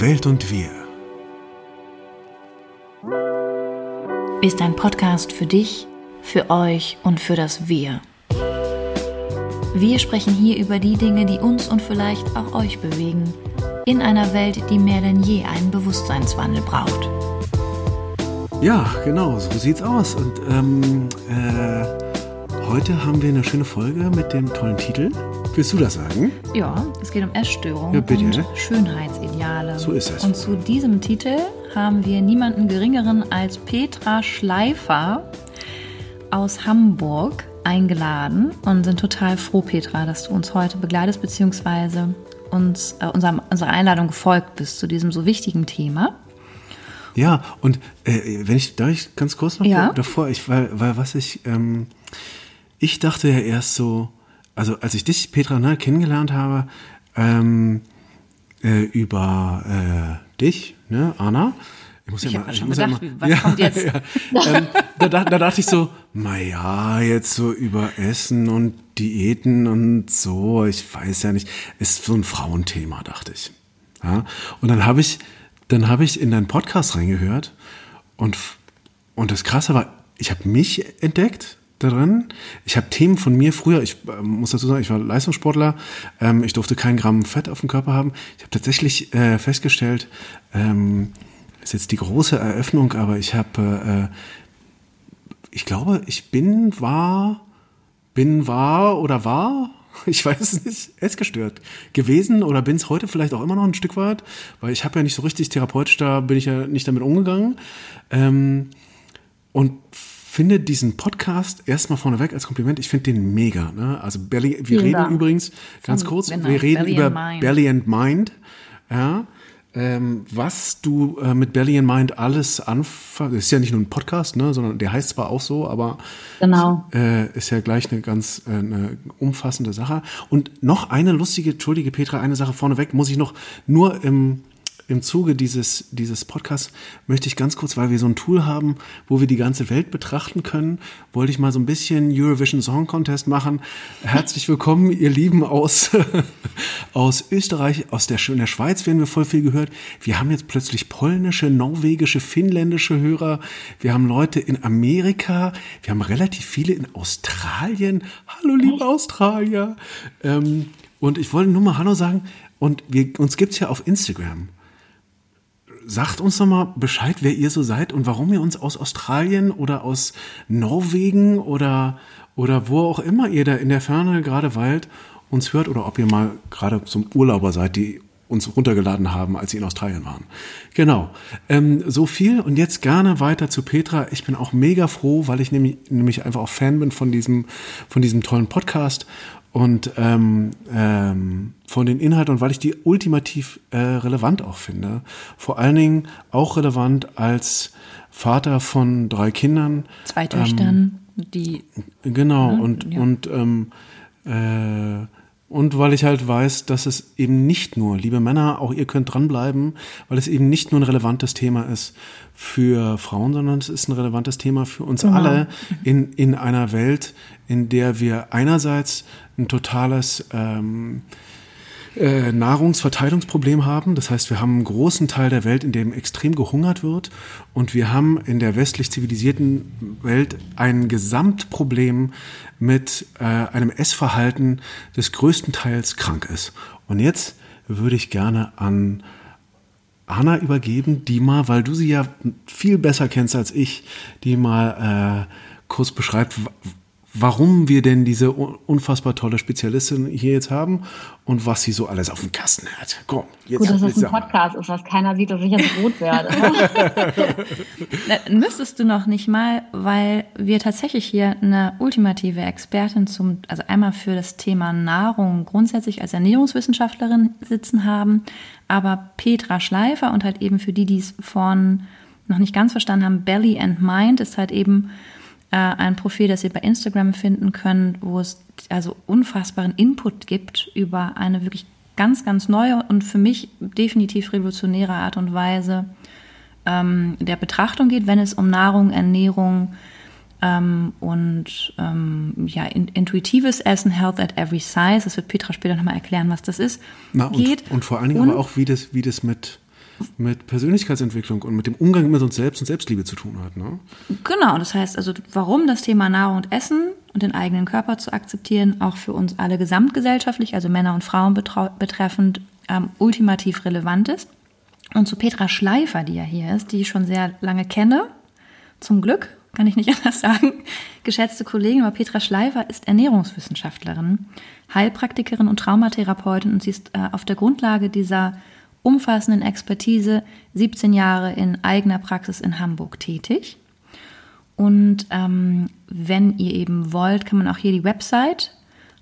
Welt und wir ist ein Podcast für dich, für euch und für das Wir. Wir sprechen hier über die Dinge, die uns und vielleicht auch euch bewegen, in einer Welt, die mehr denn je einen Bewusstseinswandel braucht. Ja, genau, so sieht's aus. Und ähm, äh, heute haben wir eine schöne Folge mit dem tollen Titel. Willst du das sagen? Ja, es geht um Essstörungen Ja, bitte. und Schönheitsideale. So ist es. Und zu diesem Titel haben wir niemanden geringeren als Petra Schleifer aus Hamburg eingeladen und sind total froh, Petra, dass du uns heute begleitest, beziehungsweise uns äh, unserem, unserer Einladung gefolgt bist zu diesem so wichtigen Thema. Ja, und äh, wenn ich, darf ich ganz kurz noch Ja. davor, ich, weil, weil was ich, ähm, ich dachte ja erst so, also als ich dich, Petra, ne, kennengelernt habe, ähm, äh, über äh, dich, ne, Anna. Ich muss Ich ja mal, schon muss ja gedacht, mal, wie- was kommt jetzt? Ja, ähm, da, da, da dachte ich so, naja, jetzt so über Essen und Diäten und so, ich weiß ja nicht, ist so ein Frauenthema, dachte ich. Ja? Und dann habe ich, dann habe ich in deinen Podcast reingehört und, und das Krasse war, ich habe mich entdeckt da drin. Ich habe Themen von mir früher, ich äh, muss dazu sagen, ich war Leistungssportler, ähm, ich durfte kein Gramm Fett auf dem Körper haben. Ich habe tatsächlich äh, festgestellt, ähm, ist jetzt die große Eröffnung, aber ich habe, äh, ich glaube, ich bin, war, bin, war oder war, ich weiß es nicht, essgestört gewesen oder bin es heute vielleicht auch immer noch ein Stück weit, weil ich habe ja nicht so richtig therapeutisch, da bin ich ja nicht damit umgegangen. Ähm, und finde diesen Podcast erstmal vorneweg als Kompliment, ich finde den mega. Ne? Also Belly, wir Vielen reden Dank. übrigens, ganz kurz, genau, wir reden Belly über and. Belly and Mind. Ja. Ähm, was du äh, mit Belly and Mind alles anfasst, ist ja nicht nur ein Podcast, ne, sondern der heißt zwar auch so, aber Genau. äh, ist ja gleich eine ganz äh, eine umfassende Sache. Und noch eine lustige, entschuldige Petra, eine Sache vorneweg muss ich noch nur im im Zuge dieses, dieses Podcasts möchte ich ganz kurz, weil wir so ein Tool haben, wo wir die ganze Welt betrachten können, wollte ich mal so ein bisschen Eurovision Song Contest machen. Herzlich willkommen, ihr Lieben aus, aus Österreich, aus der, in der Schweiz werden wir voll viel gehört. Wir haben jetzt plötzlich polnische, norwegische, finnländische Hörer. Wir haben Leute in Amerika. Wir haben relativ viele in Australien. Hallo, liebe Australier. Ähm, und ich wollte nur mal Hallo sagen. Und wir, uns gibt's ja auf Instagram sagt uns doch mal Bescheid, wer ihr so seid und warum ihr uns aus Australien oder aus Norwegen oder, oder wo auch immer ihr da in der Ferne gerade weilt uns hört oder ob ihr mal gerade zum Urlauber seid, die uns runtergeladen haben, als sie in Australien waren. Genau. Ähm, so viel und jetzt gerne weiter zu Petra. Ich bin auch mega froh, weil ich nämlich, nämlich einfach auch Fan bin von diesem, von diesem tollen Podcast und ähm, ähm, von den Inhalten und weil ich die ultimativ äh, relevant auch finde. Vor allen Dingen auch relevant als Vater von drei Kindern. Zwei Töchtern, die Genau, Ne? und, Ja. und, ähm, äh, und weil ich halt weiß, dass es eben nicht nur, liebe Männer, auch ihr könnt dranbleiben, weil es eben nicht nur ein relevantes Thema ist für Frauen, sondern es ist ein relevantes Thema für uns alle in, in einer Welt, in der wir einerseits ein totales ähm, äh, Nahrungsverteilungsproblem haben. Das heißt, wir haben einen großen Teil der Welt, in dem extrem gehungert wird. Und wir haben in der westlich zivilisierten Welt ein Gesamtproblem mit äh, einem Essverhalten, das größtenteils krank ist. Und jetzt würde ich gerne an Anna übergeben, die mal, weil du sie ja viel besser kennst als ich, die mal äh, kurz beschreibt, warum wir denn diese un- unfassbar tolle Spezialistin hier jetzt haben und was sie so alles auf dem Kasten hat. Komm, jetzt Gut, dass es jetzt ein. Podcast ist, dass keiner sieht, dass ich jetzt rot werde. Müsstest du noch nicht mal, weil wir tatsächlich hier eine ultimative Expertin zum, also einmal für das Thema Nahrung grundsätzlich als Ernährungswissenschaftlerin sitzen haben, aber Petra Schleifer und halt eben für die, die es vorhin noch nicht ganz verstanden haben, Belly and Mind ist halt eben äh, ein Profil, das ihr bei Instagram finden könnt, wo es also unfassbaren Input gibt über eine wirklich ganz, ganz neue und für mich definitiv revolutionäre Art und Weise, ähm, der Betrachtung geht, wenn es um Nahrung, Ernährung ähm, und ähm, ja, in, intuitives Essen, Health at every size, das wird Petra später nochmal erklären, was das ist, Na, geht. und, und vor allen Dingen Und- aber auch, wie das, wie das mit, mit Persönlichkeitsentwicklung und mit dem Umgang mit uns selbst und Selbstliebe zu tun hat. Ne? Genau, das heißt also, warum das Thema Nahrung und Essen und den eigenen Körper zu akzeptieren, auch für uns alle gesamtgesellschaftlich, also Männer und Frauen betreffend, ähm, ultimativ relevant ist. Und zu Petra Schleifer, die ja hier ist, die ich schon sehr lange kenne, zum Glück, kann ich nicht anders sagen, geschätzte Kollegin, aber Petra Schleifer ist Ernährungswissenschaftlerin, Heilpraktikerin und Traumatherapeutin und sie ist äh, auf der Grundlage dieser umfassenden Expertise 17 Jahre in eigener Praxis in Hamburg tätig. Und ähm, wenn ihr eben wollt, kann man auch hier die Website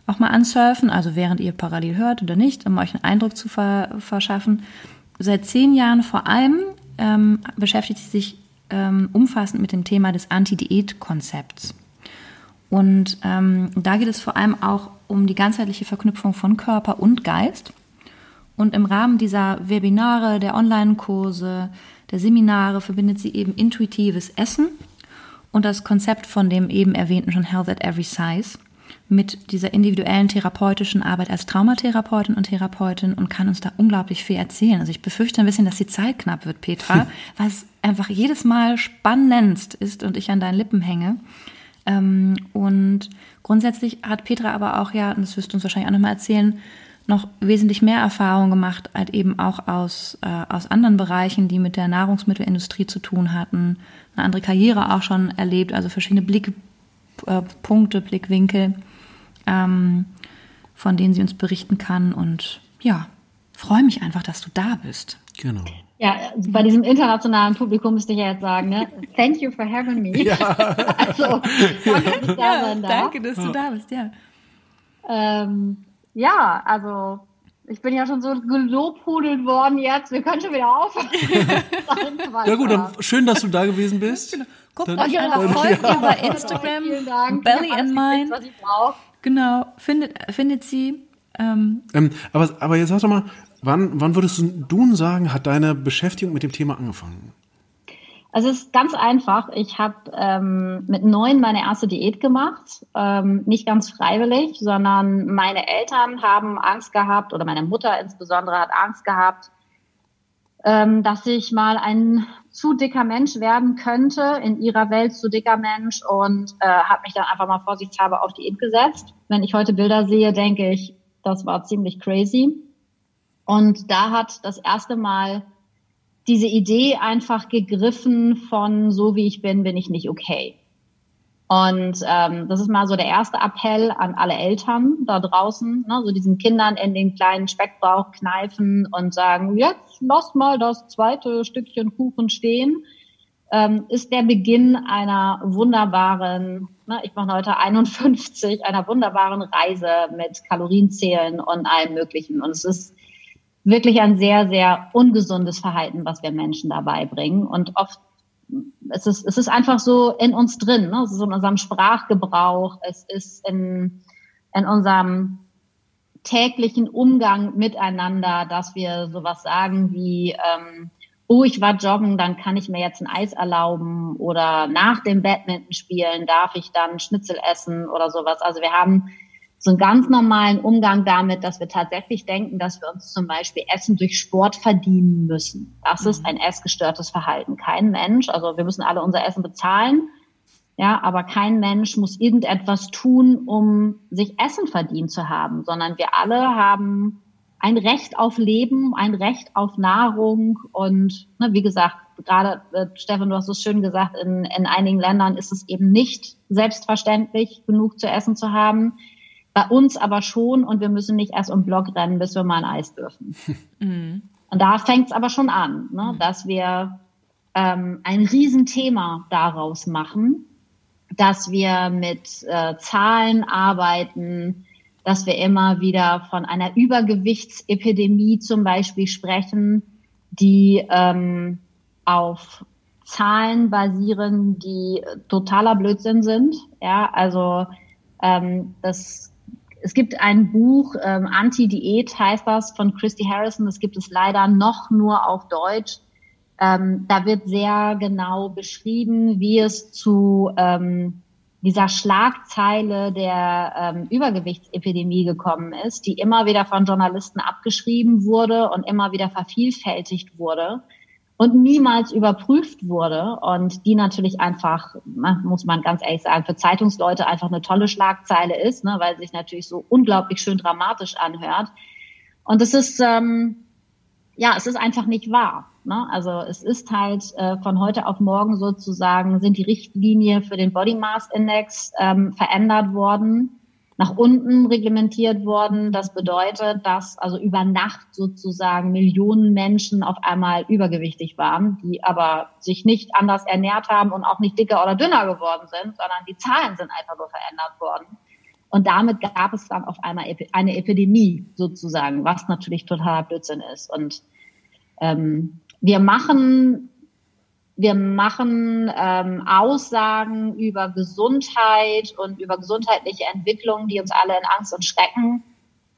auch mal ansurfen, also während ihr parallel hört oder nicht, um euch einen Eindruck zu ver verschaffen. Seit zehn Jahren vor allem ähm, beschäftigt sie sich ähm, umfassend mit dem Thema des Anti-Diät-Konzepts. Und ähm, da geht es vor allem auch um die ganzheitliche Verknüpfung von Körper und Geist. Und im Rahmen dieser Webinare, der Online-Kurse, der Seminare verbindet sie eben intuitives Essen und das Konzept von dem eben erwähnten schon Health at Every Size mit dieser individuellen therapeutischen Arbeit als Traumatherapeutin und Therapeutin und kann uns da unglaublich viel erzählen. Also ich befürchte ein bisschen, dass die Zeit knapp wird, Petra, was einfach jedes Mal spannendst ist und ich an deinen Lippen hänge. Ähm, und grundsätzlich hat Petra aber auch ja, und das wirst du uns wahrscheinlich auch nochmal erzählen, noch wesentlich mehr Erfahrung gemacht, halt eben auch aus, äh, aus anderen Bereichen, die mit der Nahrungsmittelindustrie zu tun hatten, eine andere Karriere auch schon erlebt, also verschiedene Blickpunkte, äh, Blickwinkel, ähm, von denen sie uns berichten kann. Und ja, freue mich einfach, dass du da bist. Genau. Ja, bei diesem internationalen Publikum müsste ich ja jetzt sagen, ne? Thank you for having me. Ja. also, danke, dass ich da ja, sein darf. Danke, dass du da bist, ja. Ähm, ja, also ich bin ja schon so gelobhudelt worden jetzt. Wir können schon wieder aufhören. ja gut, dann schön, dass du da gewesen bist. Genau. Guckt dann, euch einfach folgt ja. über Instagram, Belly and Mine. Genau, findet, findet sie. Ähm, ähm, aber, aber jetzt sag doch mal, wann, wann würdest du sagen, hat deine Beschäftigung mit dem Thema angefangen? Also es ist ganz einfach. Ich habe ähm, mit neun meine erste Diät gemacht. Ähm, nicht ganz freiwillig, sondern meine Eltern haben Angst gehabt oder meine Mutter insbesondere hat Angst gehabt, ähm, dass ich mal ein zu dicker Mensch werden könnte, in ihrer Welt zu dicker Mensch und äh, habe mich dann einfach mal vorsichtshalber auf Diät gesetzt. Wenn ich heute Bilder sehe, denke ich, das war ziemlich crazy. Und da hat das erste Mal diese Idee einfach gegriffen von so wie ich bin, bin ich nicht okay. Und ähm, das ist mal so der erste Appell an alle Eltern da draußen, ne, so diesen Kindern in den kleinen Speckbauch kneifen und sagen, jetzt lass mal das zweite Stückchen Kuchen stehen, ähm, ist der Beginn einer wunderbaren, ne, ich mache heute 51, einer wunderbaren Reise mit Kalorienzählen und allem Möglichen. Und es ist wirklich ein sehr, sehr ungesundes Verhalten, was wir Menschen dabei bringen. Und oft es ist, es ist einfach so in uns drin. Ne? Es ist in unserem Sprachgebrauch, es ist in, in unserem täglichen Umgang miteinander, dass wir sowas sagen wie, ähm, oh, ich war joggen, dann kann ich mir jetzt ein Eis erlauben oder nach dem Badminton spielen darf ich dann Schnitzel essen oder sowas. Also wir haben so einen ganz normalen Umgang damit, dass wir tatsächlich denken, dass wir uns zum Beispiel Essen durch Sport verdienen müssen. Das mhm. ist ein essgestörtes Verhalten. Kein Mensch, also wir müssen alle unser Essen bezahlen, ja, aber kein Mensch muss irgendetwas tun, um sich Essen verdient zu haben, sondern wir alle haben ein Recht auf Leben, ein Recht auf Nahrung und ne, wie gesagt, gerade äh, Stefan, du hast es schön gesagt, in, in einigen Ländern ist es eben nicht selbstverständlich, genug zu essen zu haben. Bei uns aber schon und wir müssen nicht erst um Block rennen, bis wir mal ein Eis dürfen. Mhm. Und da fängt es aber schon an, ne, mhm. dass wir ähm, ein Riesenthema daraus machen, dass wir mit äh, Zahlen arbeiten, dass wir immer wieder von einer Übergewichtsepidemie zum Beispiel sprechen, die ähm, auf Zahlen basieren, die totaler Blödsinn sind. Ja, also ähm, das es gibt ein Buch, ähm, Anti-Diät heißt das, von Christy Harrison. Das gibt es leider noch nur auf Deutsch. Ähm, da wird sehr genau beschrieben, wie es zu ähm, dieser Schlagzeile der ähm, Übergewichtsepidemie gekommen ist, die immer wieder von Journalisten abgeschrieben wurde und immer wieder vervielfältigt wurde und niemals überprüft wurde und die natürlich einfach, muss man ganz ehrlich sagen, für Zeitungsleute einfach eine tolle Schlagzeile ist, ne, weil sich natürlich so unglaublich schön dramatisch anhört. Und es ist, ähm, ja, es ist einfach nicht wahr. Ne? Also es ist halt äh, von heute auf morgen sozusagen sind die Richtlinie für den Body Mass Index ähm, verändert worden, nach unten reglementiert worden. Das bedeutet, dass also über Nacht sozusagen Millionen Menschen auf einmal übergewichtig waren, die aber sich nicht anders ernährt haben und auch nicht dicker oder dünner geworden sind, sondern die Zahlen sind einfach nur verändert worden. Und damit gab es dann auf einmal eine Epidemie sozusagen, was natürlich totaler Blödsinn ist. Und ähm, wir machen wir machen ähm, Aussagen über Gesundheit und über gesundheitliche Entwicklungen, die uns alle in Angst und Schrecken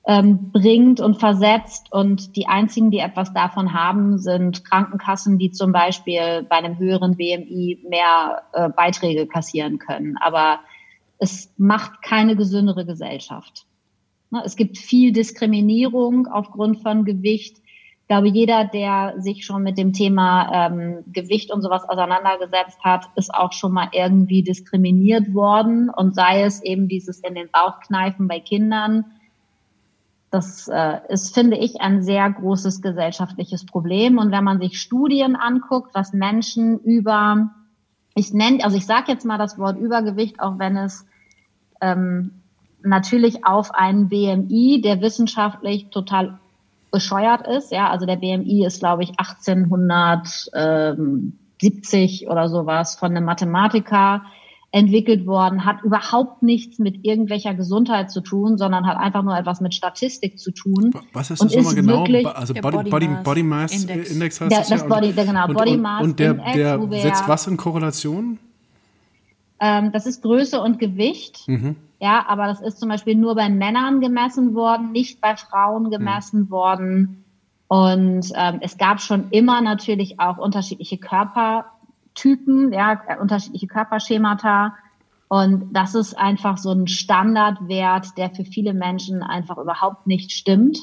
ähm, bringt und versetzt. Und die einzigen, die etwas davon haben, sind Krankenkassen, die zum Beispiel bei einem höheren BMI mehr äh, Beiträge kassieren können. Aber es macht keine gesündere Gesellschaft. Ne, es gibt viel Diskriminierung aufgrund von Gewicht. Ich glaube, jeder, der sich schon mit dem Thema ähm, Gewicht und sowas auseinandergesetzt hat, ist auch schon mal irgendwie diskriminiert worden. Und sei es eben dieses in den Bauch kneifen bei Kindern. Das äh, ist, finde ich, ein sehr großes gesellschaftliches Problem. Und wenn man sich Studien anguckt, was Menschen über, ich nenne, also ich sage jetzt mal das Wort Übergewicht, auch wenn es ähm, natürlich auf einen BMI, der wissenschaftlich total bescheuert ist. Ja, also der BMI ist, glaube ich, 1870 oder sowas von einem Mathematiker entwickelt worden, hat überhaupt nichts mit irgendwelcher Gesundheit zu tun, sondern hat einfach nur etwas mit Statistik zu tun. Was ist das nochmal genau? Also Body, Body, Body, Mass Index, Index heißt der, das, das ja. Body, der, genau, und, Body und, Mass und der, Index, der setzt was in Korrelation? Ähm, das ist Größe und Gewicht. Mhm. Ja, aber das ist zum Beispiel nur bei Männern gemessen worden, nicht bei Frauen gemessen mhm. worden. Und ähm, es gab schon immer natürlich auch unterschiedliche Körpertypen, ja, äh, unterschiedliche Körperschemata. Und das ist einfach so ein Standardwert, der für viele Menschen einfach überhaupt nicht stimmt.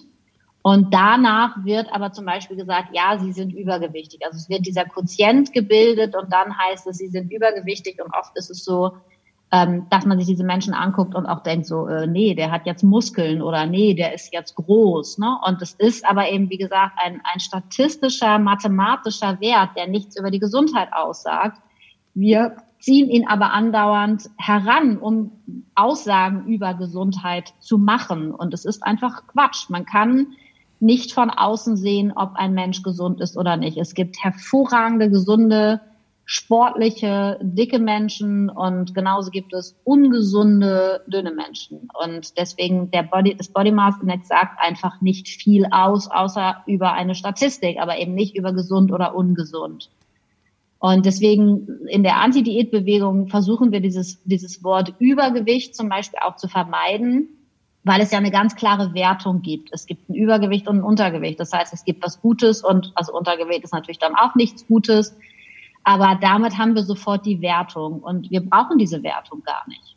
Und danach wird aber zum Beispiel gesagt, ja, sie sind übergewichtig. Also es wird dieser Quotient gebildet und dann heißt es, sie sind übergewichtig. Und oft ist es so, ähm, dass man sich diese Menschen anguckt und auch denkt so, äh, nee, der hat jetzt Muskeln oder nee, der ist jetzt groß. Ne? Und es ist aber eben, wie gesagt, ein, ein statistischer, mathematischer Wert, der nichts über die Gesundheit aussagt. Wir ziehen ihn aber andauernd heran, um Aussagen über Gesundheit zu machen. Und es ist einfach Quatsch. Man kann nicht von außen sehen, ob ein Mensch gesund ist oder nicht. Es gibt hervorragende, gesunde, sportliche, dicke Menschen und genauso gibt es ungesunde, dünne Menschen. Und deswegen der Body, das Body Mass Index sagt einfach nicht viel aus, außer über eine Statistik, aber eben nicht über gesund oder ungesund. Und deswegen in der Anti-Diät-Bewegung versuchen wir dieses, dieses Wort Übergewicht zum Beispiel auch zu vermeiden, weil es ja eine ganz klare Wertung gibt. Es gibt ein Übergewicht und ein Untergewicht. Das heißt, es gibt was Gutes und also Untergewicht ist natürlich dann auch nichts Gutes. Aber damit haben wir sofort die Wertung und wir brauchen diese Wertung gar nicht.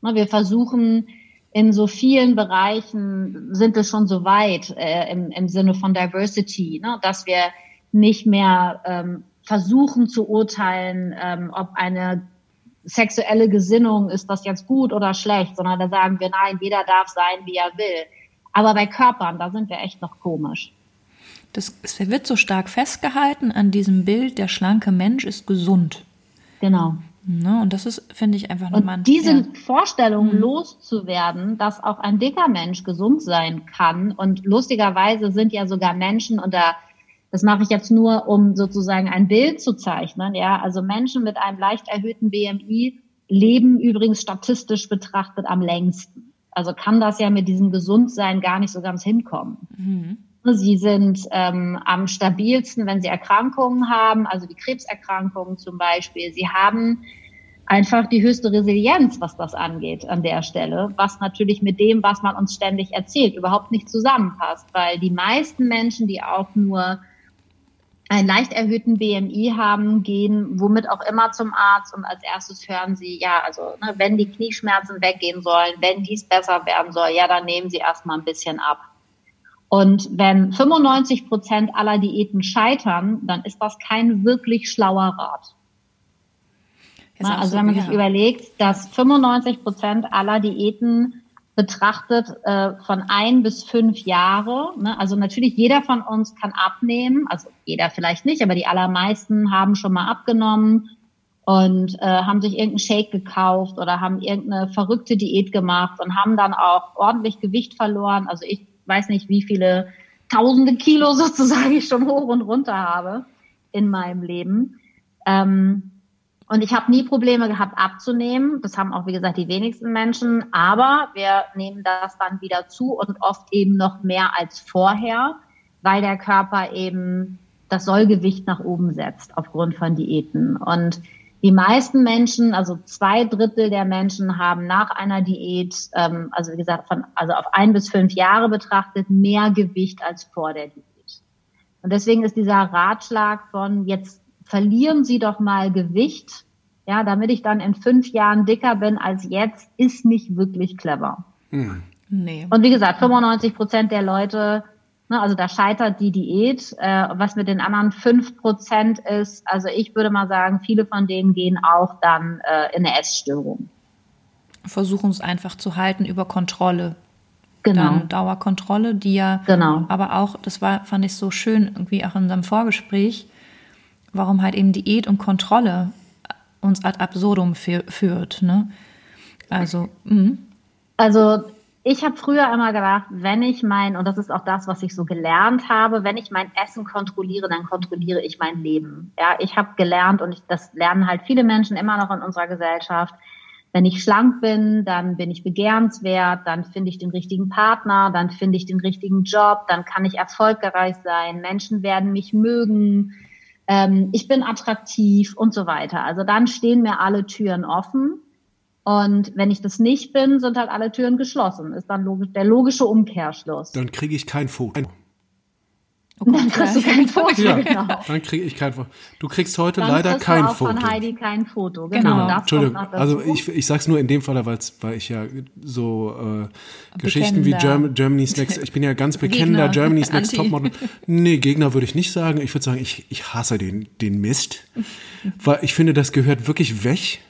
Wir versuchen in so vielen Bereichen sind wir schon so weit äh, im, im Sinne von Diversity, ne, dass wir nicht mehr ähm, versuchen zu urteilen, ähm, ob eine sexuelle Gesinnung, ist das jetzt gut oder schlecht, sondern da sagen wir, nein, jeder darf sein, wie er will. Aber bei Körpern, da sind wir echt noch komisch. Das, es wird so stark festgehalten an diesem Bild, der schlanke Mensch ist gesund. Genau. Ne, und das ist, finde ich, einfach nochmal. Und diese ja. Vorstellung mhm. loszuwerden, dass auch ein dicker Mensch gesund sein kann. Und lustigerweise sind ja sogar Menschen, da das mache ich jetzt nur, um sozusagen ein Bild zu zeichnen. Ja, also Menschen mit einem leicht erhöhten BMI leben übrigens statistisch betrachtet am längsten. Also kann das ja mit diesem Gesundsein gar nicht so ganz hinkommen. Mhm. Sie sind ähm, am stabilsten, wenn sie Erkrankungen haben, also die Krebserkrankungen zum Beispiel. Sie haben einfach die höchste Resilienz, was das angeht an der Stelle, was natürlich mit dem, was man uns ständig erzählt, überhaupt nicht zusammenpasst, weil die meisten Menschen, die auch nur einen leicht erhöhten BMI haben, gehen womit auch immer zum Arzt und als erstes hören sie, ja, also ne, wenn die Knieschmerzen weggehen sollen, wenn dies besser werden soll, ja, dann nehmen sie erstmal ein bisschen ab. Und wenn 95 Prozent aller Diäten scheitern, dann ist das kein wirklich schlauer Rat. Na, also wenn man sich überlegt, dass 95 Prozent aller Diäten betrachtet äh, von ein bis fünf Jahre. Ne? Also natürlich jeder von uns kann abnehmen, also jeder vielleicht nicht, aber die allermeisten haben schon mal abgenommen und äh, haben sich irgendeinen Shake gekauft oder haben irgendeine verrückte Diät gemacht und haben dann auch ordentlich Gewicht verloren. Also ich weiß nicht, wie viele tausende Kilo sozusagen ich schon hoch und runter habe in meinem Leben. Ähm, und ich habe nie Probleme gehabt abzunehmen. Das haben auch, wie gesagt, die wenigsten Menschen. Aber wir nehmen das dann wieder zu und oft eben noch mehr als vorher, weil der Körper eben das Sollgewicht nach oben setzt aufgrund von Diäten. Und die meisten Menschen, also zwei Drittel der Menschen, haben nach einer Diät, ähm, also wie gesagt, von, also auf ein bis fünf Jahre betrachtet, mehr Gewicht als vor der Diät. Und deswegen ist dieser Ratschlag von jetzt verlieren Sie doch mal Gewicht, ja, damit ich dann in fünf Jahren dicker bin als jetzt, ist nicht wirklich clever. Hm. Nee. Und wie gesagt, 95 Prozent der Leute, ne, also da scheitert die Diät. Äh, was mit den anderen fünf Prozent ist, also ich würde mal sagen, viele von denen gehen auch dann äh, in eine Essstörung. Versuchen es einfach zu halten über Kontrolle. Genau. Dann Dauerkontrolle, die ja genau. aber auch, das war, fand ich so schön, irgendwie auch in unserem Vorgespräch, warum halt eben Diät und Kontrolle uns ad absurdum führt. Ne? Also, mh. also ich habe früher immer gedacht, wenn ich mein, und das ist auch das, was ich so gelernt habe, wenn ich mein Essen kontrolliere, dann kontrolliere ich mein Leben. Ja, ich habe gelernt und ich, das lernen halt viele Menschen immer noch in unserer Gesellschaft. Wenn ich schlank bin, dann bin ich begehrenswert, dann finde ich den richtigen Partner, dann finde ich den richtigen Job, dann kann ich erfolgreich sein, Menschen werden mich mögen, ähm, ich bin attraktiv und so weiter. Also dann stehen mir alle Türen offen. Und wenn ich das nicht bin, sind halt alle Türen geschlossen. Ist dann logisch, der logische Umkehrschluss. Dann kriege ich kein Foto. Oh dann kriegst du kein Foto, ja, genau. Dann kriege ich kein Foto. Du kriegst heute dann leider kriegst kein du auch Foto. von Heidi kein Foto, genau. genau. Entschuldigung, also ich, ich sag's nur in dem Fall, weil, weil ich ja so äh, Geschichten wie Germ Germany's Next, ich bin ja ganz bekennender Germany's Next Topmodel. Nee, Gegner würde ich nicht sagen. Ich würde sagen, ich, ich hasse den, den Mist. weil ich finde, das gehört wirklich weg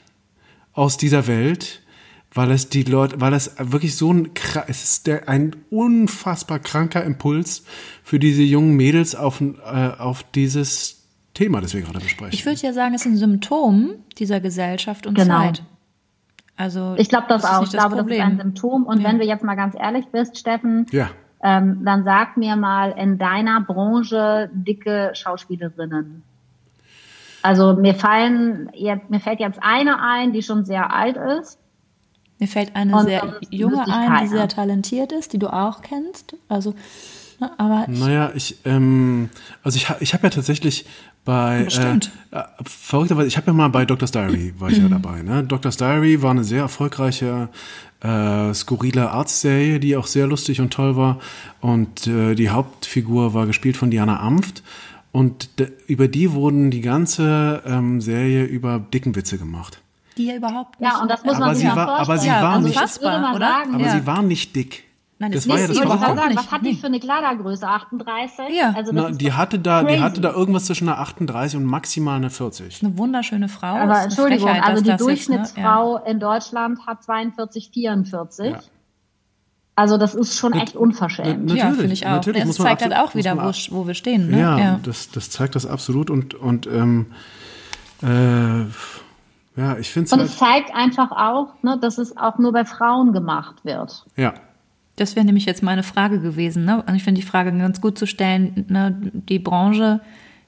aus dieser Welt weil es die Leute, weil es wirklich so ein, es ist der, ein unfassbar kranker Impuls für diese jungen Mädels auf, äh, auf dieses Thema, das wir gerade besprechen. Ich würde ja sagen, es ist ein Symptom dieser Gesellschaft und genau. Zeit. Also ich glaube das, das auch. Ich glaube, Problem. das ist ein Symptom. Und ja. wenn du jetzt mal ganz ehrlich bist, Steffen, ja. ähm, dann sag mir mal in deiner Branche dicke Schauspielerinnen. Also mir fallen jetzt, mir fällt jetzt eine ein, die schon sehr alt ist. Mir fällt eine und sehr junge ein, die sehr talentiert ist, die du auch kennst. Also, ne, aber ich naja, ich, ähm, also ich, ich habe ja tatsächlich bei Bestimmt. Äh, äh, verrückterweise, ich habe ja mal bei Doctor's Diary war ich ja dabei. Ne? Doctor's Diary war eine sehr erfolgreiche äh, skurrile Arztserie, die auch sehr lustig und toll war. Und äh, die Hauptfigur war gespielt von Diana Amft. Und über die wurden die ganze ähm, Serie über Dickenwitze gemacht. Die ja überhaupt nicht. Ja, und das muss man sich war, Aber sie war also nicht, oder? Sagen, aber ja. sie war nicht dick. Nein, das, das war ja das Verrückte. Sagen, was hat die für eine Kleidergröße? 38? Ja. Also Na, die hatte da, die hatte da irgendwas zwischen einer 38 und maximal eine 40. Eine wunderschöne Frau. Aber Entschuldigung, Frechheit, also die Durchschnittsfrau ist, ne? ja. in Deutschland hat 42, 44. Ja. Also das ist schon echt unverschämt. Na, ja, finde ich auch. Natürlich das zeigt halt auch wieder, wo, wo wir stehen. Ne? Ja, ja, Das, das zeigt das absolut. Und, und ähm, äh, ja, ich finde es. Und halt es zeigt einfach auch, ne, dass es auch nur bei Frauen gemacht wird. Ja. Das wäre nämlich jetzt meine Frage gewesen. Ne? Und ich finde die Frage ganz gut zu stellen. Ne? Die Branche,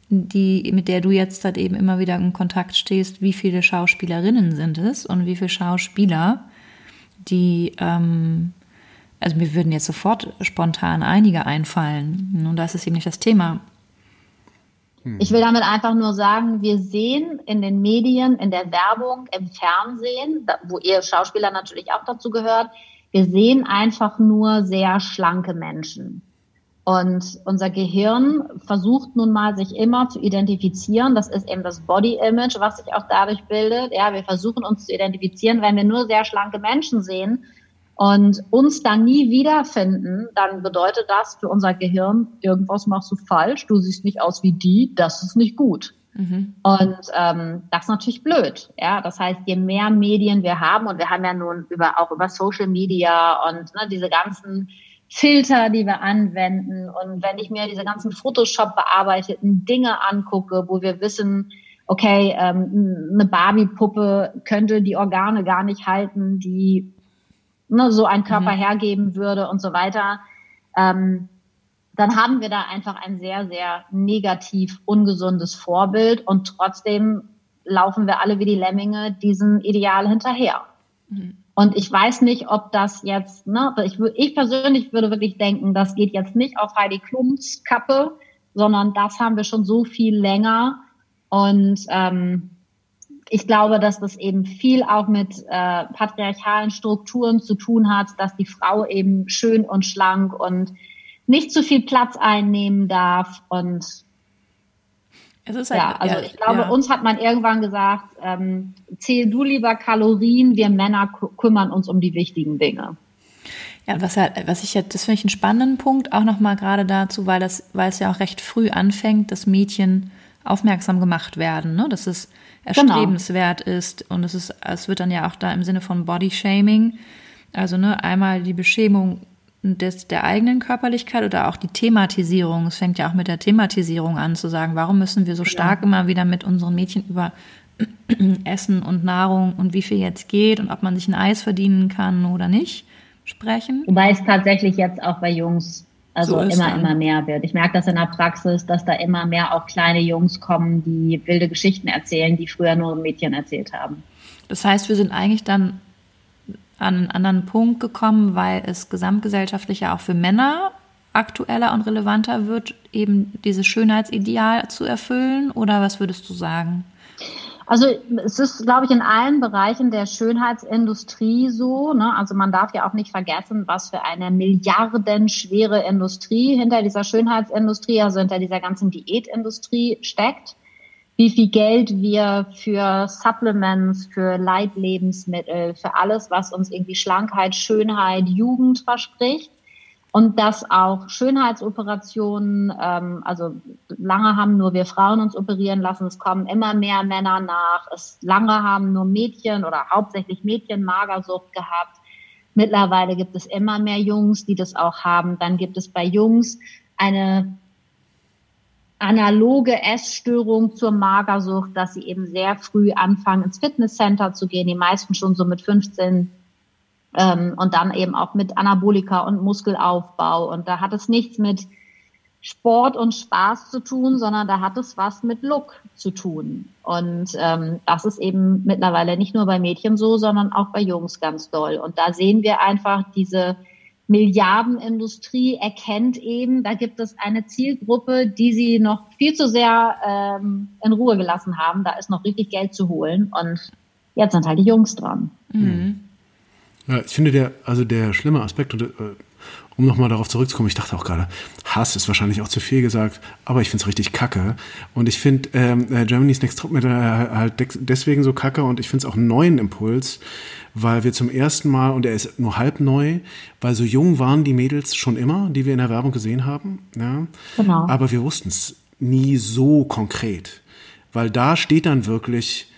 die, mit der du jetzt halt eben immer wieder in Kontakt stehst, wie viele Schauspielerinnen sind es und wie viele Schauspieler, die, ähm, also mir würden jetzt sofort spontan einige einfallen. Und das ist eben nicht das Thema. Hm. Ich will damit einfach nur sagen, wir sehen in den Medien, in der Werbung, im Fernsehen, wo ihr Schauspieler natürlich auch dazu gehört, wir sehen einfach nur sehr schlanke Menschen. Und unser Gehirn versucht nun mal, sich immer zu identifizieren. Das ist eben das Body Image, was sich auch dadurch bildet. Ja, wir versuchen uns zu identifizieren. Wenn wir nur sehr schlanke Menschen sehen und uns dann nie wiederfinden, dann bedeutet das für unser Gehirn, irgendwas machst du falsch, du siehst nicht aus wie die, das ist nicht gut. Mhm. Und ähm, das ist natürlich blöd. Ja, das heißt, je mehr Medien wir haben und wir haben ja nun über auch über Social Media und ne, diese ganzen Filter, die wir anwenden. Und wenn ich mir diese ganzen Photoshop bearbeiteten Dinge angucke, wo wir wissen, okay, ähm, eine Barbie-Puppe könnte die Organe gar nicht halten, die ne, so ein Körper mhm. hergeben würde und so weiter, ähm, dann haben wir da einfach ein sehr, sehr negativ ungesundes Vorbild und trotzdem laufen wir alle wie die Lemminge diesem Ideal hinterher. Mhm. Und ich weiß nicht, ob das jetzt, ne, ich, ich persönlich würde wirklich denken, das geht jetzt nicht auf Heidi Klums Kappe, sondern das haben wir schon so viel länger. Und ähm, ich glaube, dass das eben viel auch mit äh, patriarchalen Strukturen zu tun hat, dass die Frau eben schön und schlank und nicht zu viel Platz einnehmen darf und es ist halt, ja, also ich glaube, ja. uns hat man irgendwann gesagt, ähm, zähl du lieber Kalorien, wir Männer kümmern uns um die wichtigen Dinge. Ja, was halt, was ich jetzt, das finde ich einen spannenden Punkt, auch nochmal gerade dazu, weil das, weil es ja auch recht früh anfängt, dass Mädchen aufmerksam gemacht werden, ne? es genau. Erstrebenswert genau. ist und es ist, es wird dann ja auch da im Sinne von Body Shaming, also ne, einmal die Beschämung des, der eigenen Körperlichkeit oder auch die Thematisierung. Es fängt ja auch mit der Thematisierung an, zu sagen, warum müssen wir so stark ja. immer wieder mit unseren Mädchen über Essen und Nahrung und wie viel jetzt geht und ob man sich ein Eis verdienen kann oder nicht sprechen. Wobei es tatsächlich jetzt auch bei Jungs also so immer, dann. immer mehr wird. Ich merke das in der Praxis, dass da immer mehr auch kleine Jungs kommen, die wilde Geschichten erzählen, die früher nur Mädchen erzählt haben. Das heißt, wir sind eigentlich dann an einen anderen Punkt gekommen, weil es gesamtgesellschaftlich ja auch für Männer aktueller und relevanter wird, eben dieses Schönheitsideal zu erfüllen? Oder was würdest du sagen? Also es ist, glaube ich, in allen Bereichen der Schönheitsindustrie so. Ne? Also man darf ja auch nicht vergessen, was für eine milliardenschwere Industrie hinter dieser Schönheitsindustrie, also hinter dieser ganzen Diätindustrie steckt wie viel Geld wir für Supplements, für Leitlebensmittel, für alles, was uns irgendwie Schlankheit, Schönheit, Jugend verspricht. Und dass auch Schönheitsoperationen, ähm, also lange haben nur wir Frauen uns operieren lassen, es kommen immer mehr Männer nach. Es lange haben nur Mädchen oder hauptsächlich Mädchen Magersucht gehabt. Mittlerweile gibt es immer mehr Jungs, die das auch haben. Dann gibt es bei Jungs eine analoge Essstörung zur Magersucht, dass sie eben sehr früh anfangen, ins Fitnesscenter zu gehen, die meisten schon so mit 15 ähm, und dann eben auch mit Anabolika und Muskelaufbau. Und da hat es nichts mit Sport und Spaß zu tun, sondern da hat es was mit Look zu tun. Und ähm, das ist eben mittlerweile nicht nur bei Mädchen so, sondern auch bei Jungs ganz doll. Und da sehen wir einfach diese Milliardenindustrie erkennt eben, da gibt es eine Zielgruppe, die sie noch viel zu sehr ähm, in Ruhe gelassen haben. Da ist noch richtig Geld zu holen und jetzt sind halt die Jungs dran. Mhm. Ja, ich finde der, also der schlimme Aspekt, und, äh, um nochmal darauf zurückzukommen, ich dachte auch gerade, Hass ist wahrscheinlich auch zu viel gesagt, aber ich finde es richtig kacke. Und ich finde ähm, äh, Germany's Next Topmodel halt deswegen so kacke und ich finde es auch einen neuen Impuls, weil wir zum ersten Mal, und er ist nur halb neu, weil so jung waren die Mädels schon immer, die wir in der Werbung gesehen haben. Ja? Genau. Aber wir wussten es nie so konkret. Weil da steht dann wirklich,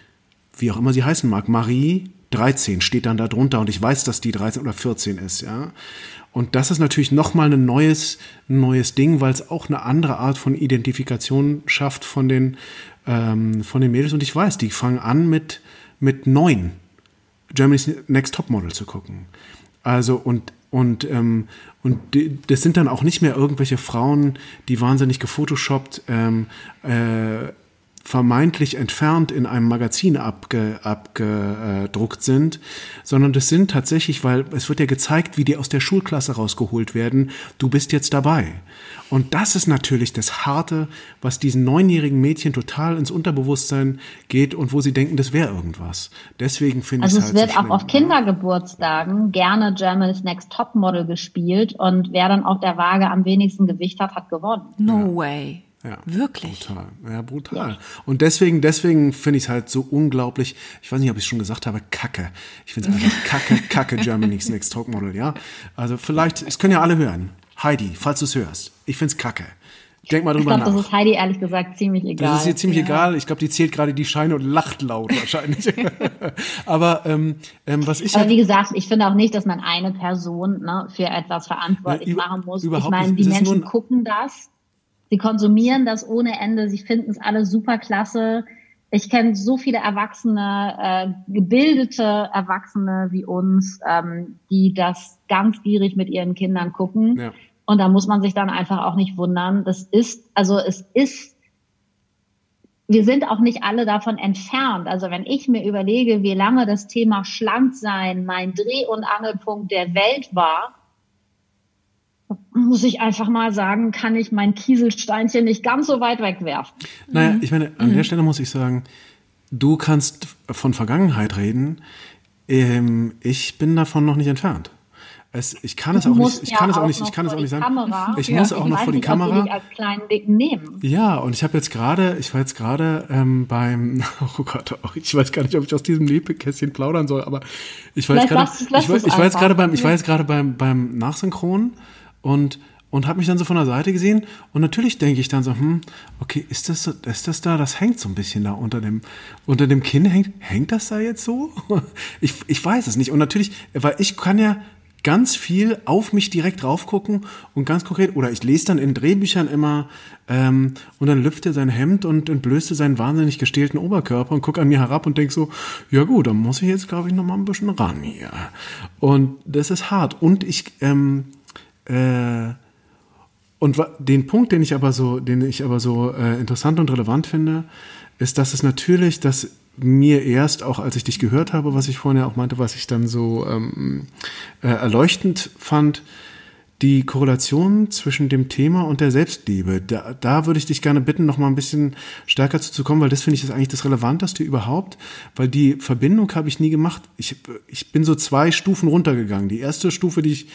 wie auch immer sie heißen mag, Marie 13 steht dann da drunter und ich weiß, dass die 13 oder 14 ist, ja. Und das ist natürlich nochmal ein neues, neues Ding, weil es auch eine andere Art von Identifikation schafft von den, ähm, von den Mädels. Und ich weiß, die fangen an mit, mit neun. Germany's Next Top Model zu gucken. Also und und ähm, und die, das sind dann auch nicht mehr irgendwelche Frauen, die wahnsinnig gefotoshoppt ähm, äh, vermeintlich entfernt in einem Magazin abge, abgedruckt sind, sondern das sind tatsächlich, weil es wird ja gezeigt, wie die aus der Schulklasse rausgeholt werden. Du bist jetzt dabei. Und das ist natürlich das Harte, was diesen neunjährigen Mädchen total ins Unterbewusstsein geht und wo sie denken, das wäre irgendwas. Deswegen finde ich Also es es halt wird so auch schlimm. auf Kindergeburtstagen gerne Germany's Next Topmodel gespielt und wer dann auf der Waage am wenigsten Gewicht hat, hat gewonnen. No way. Ja. Wirklich. Brutal. Ja, brutal. Und deswegen, deswegen finde ich es halt so unglaublich, ich weiß nicht, ob ich es schon gesagt habe, kacke. Ich finde es einfach kacke, kacke Germany's Next Topmodel, ja. Also vielleicht, es können ja alle hören. Heidi, falls du es hörst. Ich finde es kacke. Denk mal Ich drüber glaube, das nach. ist Heidi ehrlich gesagt ziemlich egal. Das ist ihr ziemlich egal. Ich glaube, die zählt gerade die Scheine und lacht laut wahrscheinlich. Aber ähm, ähm, was ich Aber halt, wie gesagt, ich finde auch nicht, dass man eine Person ne, für etwas verantwortlich Ja, über- machen muss. überhaupt ich meine, die Menschen gucken das, sie konsumieren das ohne Ende, sie finden es alle super klasse. Ich kenne so viele Erwachsene, äh, gebildete Erwachsene wie uns, ähm, die das ganz gierig mit ihren Kindern gucken. ja. Und da muss man sich dann einfach auch nicht wundern. Das ist, also es ist, wir sind auch nicht alle davon entfernt. Also wenn ich mir überlege, wie lange das Thema Schlanksein mein Dreh- und Angelpunkt der Welt war, muss ich einfach mal sagen, kann ich mein Kieselsteinchen nicht ganz so weit wegwerfen. Naja, Mhm. ich meine, an der Stelle muss ich sagen, du kannst von Vergangenheit reden. Ähm, ich bin davon noch nicht entfernt. Es, ich kann es auch nicht, ich ja kann es auch nicht, noch ich kann es vor auch nicht die sagen. Kamera. Ich Ja, muss auch ich noch vor die nicht, Kamera. als kleinen Dicken nehmen. Ja, und ich habe jetzt gerade, ich war jetzt gerade ähm, beim, oh Gott, oh, ich weiß gar nicht, ob ich aus diesem Nebelkästchen plaudern soll, aber ich war jetzt gerade, ich, ich war jetzt gerade beim, ich war jetzt gerade beim beim Nachsynchron und und habe mich dann so von der Seite gesehen und natürlich denke ich dann so, hm, okay, ist das ist das da, das hängt so ein bisschen da unter dem unter dem Kinn hängt, hängt das da jetzt so? Ich ich weiß es nicht und natürlich, weil ich kann ja ganz viel auf mich direkt raufgucken und ganz konkret, oder ich lese dann in Drehbüchern immer ähm, und dann lüftet er sein Hemd und entblößte seinen wahnsinnig gestählten Oberkörper und gucke an mir herab und denk so, ja gut, dann muss ich jetzt, glaube ich, noch mal ein bisschen ran hier. Und das ist hart. Und ich, ähm, äh, und den Punkt, den ich aber so, den ich aber so äh, interessant und relevant finde, ist, dass es natürlich, dass mir erst, auch als ich dich gehört habe, was ich vorhin ja auch meinte, was ich dann so ähm, äh, erleuchtend fand, die Korrelation zwischen dem Thema und der Selbstliebe. Da, da würde ich dich gerne bitten, noch mal ein bisschen stärker zu kommen, weil das finde ich ist eigentlich das Relevanteste überhaupt, weil die Verbindung habe ich nie gemacht. Ich, ich bin so zwei Stufen runtergegangen. Die erste Stufe, die ich,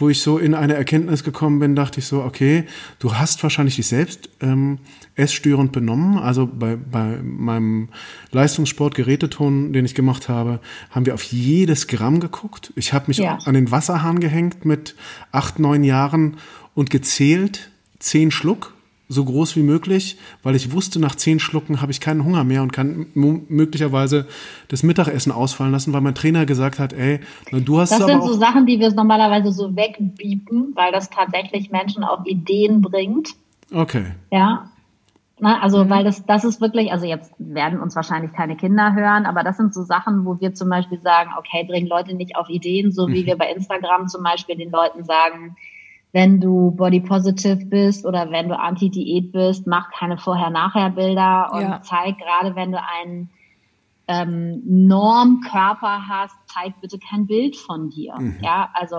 wo ich so in eine Erkenntnis gekommen bin, dachte ich so, okay, du hast wahrscheinlich dich selbst ähm, essstörend benommen. Also bei, bei meinem Leistungssport-Geräteton, den ich gemacht habe, haben wir auf jedes Gramm geguckt. Ich habe mich Ja. an den Wasserhahn gehängt mit acht, neun Jahren und gezählt, zehn Schluck, so groß wie möglich, weil ich wusste, nach zehn Schlucken habe ich keinen Hunger mehr und kann möglicherweise das Mittagessen ausfallen lassen, weil mein Trainer gesagt hat, ey, na, du hast Das sind so. Sachen, die wir normalerweise so wegbiepen, weil das tatsächlich Menschen auf Ideen bringt. Okay. Ja. Na, also, weil das, das ist wirklich, also jetzt werden uns wahrscheinlich keine Kinder hören, aber das sind so Sachen, wo wir zum Beispiel sagen, okay, bring Leute nicht auf Ideen, so wie wir bei Instagram zum Beispiel den Leuten sagen, wenn du body positive bist oder wenn du anti-Diät bist, mach keine Vorher-Nachher-Bilder und Ja. zeig gerade, wenn du einen ähm, Normkörper hast, zeig bitte kein Bild von dir. Ja, also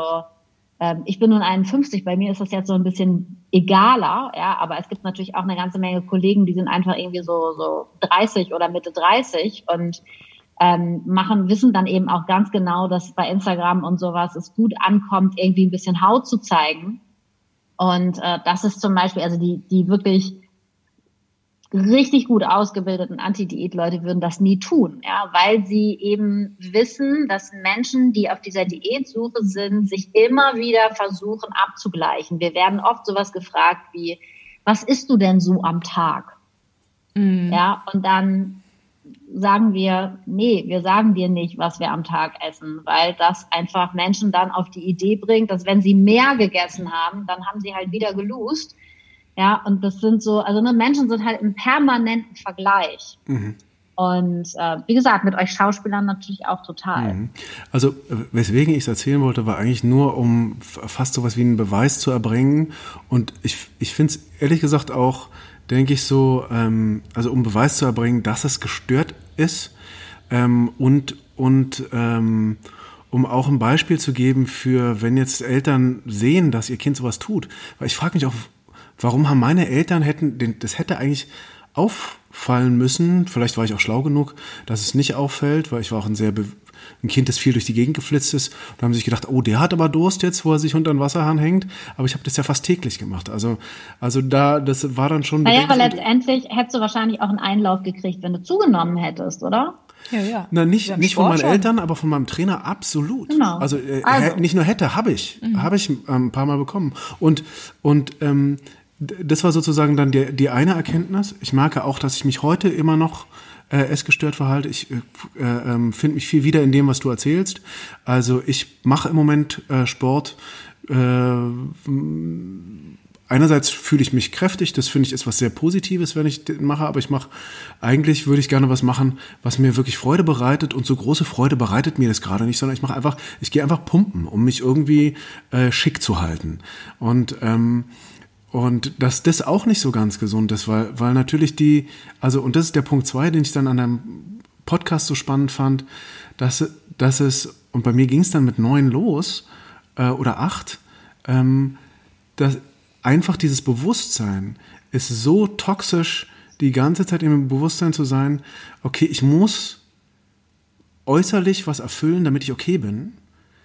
ähm, ich bin nun 51, bei mir ist das jetzt so ein bisschen egaler, ja, aber es gibt natürlich auch eine ganze Menge Kollegen, die sind einfach irgendwie so, so 30 oder Mitte 30 und ähm, machen, wissen dann eben auch ganz genau, dass bei Instagram und sowas es gut ankommt, irgendwie ein bisschen Haut zu zeigen. Und äh, das ist zum Beispiel, also die, die wirklich richtig gut ausgebildeten Anti-Diät-Leute würden das nie tun, ja, weil sie eben wissen, dass Menschen, die auf dieser Diätsuche sind, sich immer wieder versuchen abzugleichen. Wir werden oft sowas gefragt wie, was isst du denn so am Tag? Ja, und dann sagen wir, nee, wir sagen dir nicht, was wir am Tag essen, weil das einfach Menschen dann auf die Idee bringt, dass wenn sie mehr gegessen haben, dann haben sie halt wieder gelust. Ja, und das sind so, also ne, Menschen sind halt im permanenten Vergleich. Und Und äh, wie gesagt, mit euch Schauspielern natürlich auch total. Mhm. Also weswegen ich es erzählen wollte, war eigentlich nur, um fast so was wie einen Beweis zu erbringen. Und ich, ich finde es ehrlich gesagt auch, denke ich so, ähm, also um Beweis zu erbringen, dass es gestört ist ähm, und, und ähm, um auch ein Beispiel zu geben für, wenn jetzt Eltern sehen, dass ihr Kind sowas tut. Weil ich frage mich auch, warum haben meine Eltern hätten, das hätte eigentlich auffallen müssen. Vielleicht war ich auch schlau genug, dass es nicht auffällt, weil ich war auch ein sehr ein Kind, das viel durch die Gegend geflitzt ist. Und haben sich gedacht, oh, der hat aber Durst jetzt, wo er sich unter den Wasserhahn hängt. Aber ich habe das ja fast täglich gemacht. Also, also da, das war dann schon. Naja, aber letztendlich hättest du wahrscheinlich auch einen Einlauf gekriegt, wenn du zugenommen hättest, oder? Ja, ja. Na, nicht, nicht von meinen schon. Eltern, aber von meinem Trainer absolut. Genau. Also, äh, also. nicht nur hätte, habe ich. Mhm. Habe ich ähm, ein paar Mal bekommen. Und, und ähm, das war sozusagen dann die, die eine Erkenntnis. Ich merke auch, dass ich mich heute immer noch äh, essgestört verhalte. Ich äh, äh, finde mich viel wieder in dem, was du erzählst. Also ich mache im Moment äh, Sport. Äh, einerseits fühle ich mich kräftig, das finde ich ist was sehr Positives, wenn ich den mache, aber ich mache, eigentlich würde ich gerne was machen, was mir wirklich Freude bereitet und so große Freude bereitet mir das gerade nicht, sondern ich mache einfach, ich gehe einfach pumpen, um mich irgendwie äh, schick zu halten. Und ähm, und dass das auch nicht so ganz gesund ist, weil, weil natürlich die, also, und das ist der Punkt zwei, den ich dann an einem Podcast so spannend fand, dass, dass es, und bei mir ging es dann mit neun los, äh, oder acht, ähm, dass einfach dieses Bewusstsein ist so toxisch, die ganze Zeit im Bewusstsein zu sein, okay, ich muss äußerlich was erfüllen, damit ich okay bin.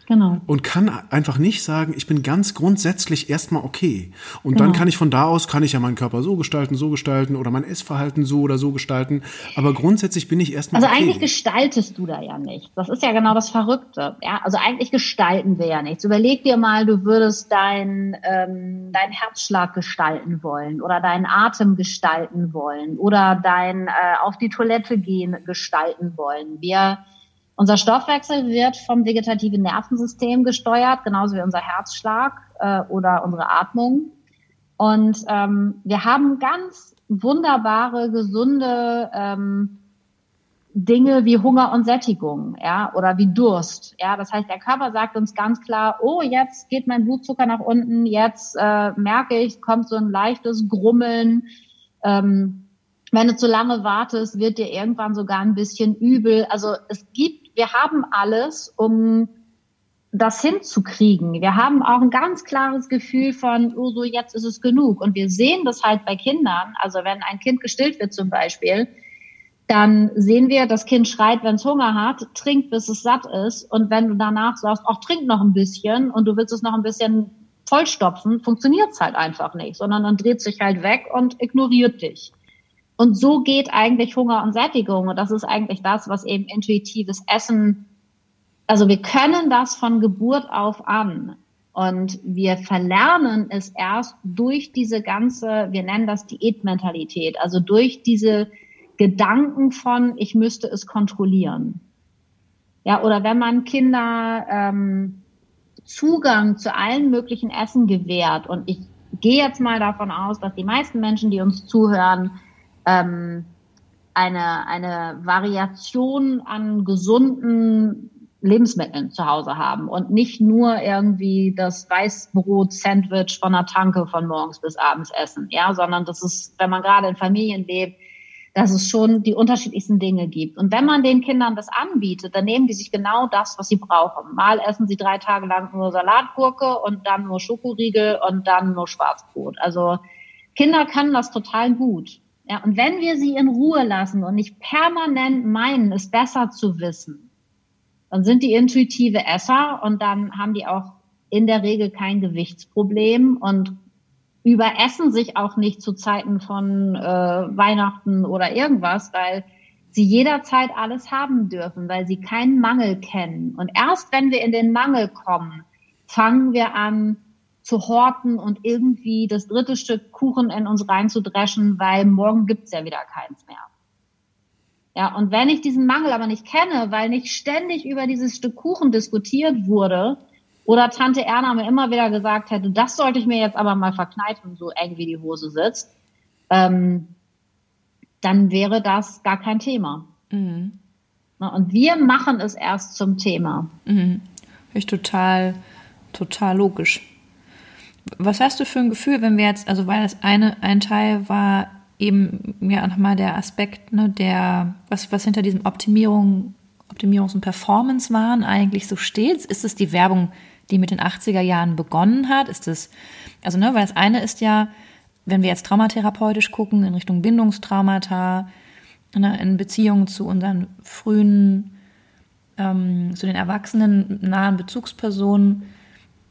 Genau. Und kann einfach nicht sagen, ich bin ganz grundsätzlich erstmal okay. Und genau. dann kann ich von da aus, kann ich ja meinen Körper so gestalten, so gestalten oder mein Essverhalten so oder so gestalten. Aber grundsätzlich bin ich erstmal Also okay. eigentlich gestaltest du da ja nichts. Das ist ja genau das Verrückte. Ja, also eigentlich gestalten wir ja nichts. Überleg dir mal, du würdest dein, ähm, dein Herzschlag gestalten wollen oder deinen Atem gestalten wollen oder dein äh, auf die Toilette gehen gestalten wollen. Wir unser Stoffwechsel wird vom vegetativen Nervensystem gesteuert, genauso wie unser Herzschlag äh, oder unsere Atmung. Und ähm, wir haben ganz wunderbare, gesunde ähm, Dinge wie Hunger und Sättigung, ja, oder wie Durst, ja. Das heißt, der Körper sagt uns ganz klar, oh, jetzt geht mein Blutzucker nach unten, jetzt äh, merke ich, kommt so ein leichtes Grummeln. Ähm, wenn du zu lange wartest, wird dir irgendwann sogar ein bisschen übel. Also es gibt wir haben alles, um das hinzukriegen. Wir haben auch ein ganz klares Gefühl von, oh, so jetzt ist es genug. Und wir sehen das halt bei Kindern. Also wenn ein Kind gestillt wird zum Beispiel, dann sehen wir, das Kind schreit, wenn es Hunger hat, trinkt, bis es satt ist. Und wenn du danach sagst, ach, trink noch ein bisschen und du willst es noch ein bisschen vollstopfen, funktioniert es halt einfach nicht, sondern dann dreht sich halt weg und ignoriert dich. Und so geht eigentlich Hunger und Sättigung. Und das ist eigentlich das, was eben intuitives Essen, also wir können das von Geburt auf an. Und wir verlernen es erst durch diese ganze, wir nennen das Diätmentalität, also durch diese Gedanken von, ich müsste es kontrollieren. Ja, oder wenn man Kinder ähm, Zugang zu allen möglichen Essen gewährt, und ich gehe jetzt mal davon aus, dass die meisten Menschen, die uns zuhören, ähm, eine, eine Variation an gesunden Lebensmitteln zu Hause haben und nicht nur irgendwie das Weißbrot-Sandwich von der Tanke von morgens bis abends essen, ja, sondern das ist, wenn man gerade in Familien lebt, dass es schon die unterschiedlichsten Dinge gibt. Und wenn man den Kindern das anbietet, dann nehmen die sich genau das, was sie brauchen. Mal essen sie drei Tage lang nur Salatgurke und dann nur Schokoriegel und dann nur Schwarzbrot. Also Kinder können das total gut. Ja, und wenn wir sie in Ruhe lassen und nicht permanent meinen, es besser zu wissen, dann sind die intuitive Esser und dann haben die auch in der Regel kein Gewichtsproblem und überessen sich auch nicht zu Zeiten von äh, Weihnachten oder irgendwas, weil sie jederzeit alles haben dürfen, weil sie keinen Mangel kennen. Und erst wenn wir in den Mangel kommen, fangen wir an, zu horten und irgendwie das dritte Stück Kuchen in uns reinzudreschen, weil morgen gibt's ja wieder keins mehr. Ja, und wenn ich diesen Mangel aber nicht kenne, weil nicht ständig über dieses Stück Kuchen diskutiert wurde oder Tante Erna mir immer wieder gesagt hätte, das sollte ich mir jetzt aber mal verkneifen, so eng wie die Hose sitzt, ähm, dann wäre das gar kein Thema. Mhm. Und wir machen es erst zum Thema. Mhm. Ich total, total logisch. Was hast du für ein Gefühl, wenn wir jetzt, also weil das eine, ein Teil war eben ja nochmal der Aspekt, ne, der, was, was hinter diesem Optimierung, Optimierungs- und Performance-Wahn eigentlich so steht? Ist es die Werbung, die mit den 80er Jahren begonnen hat? Ist es, also ne, weil das eine ist ja, wenn wir jetzt traumatherapeutisch gucken, in Richtung Bindungstraumata, ne, in Beziehung zu unseren frühen, ähm, zu den erwachsenen nahen Bezugspersonen,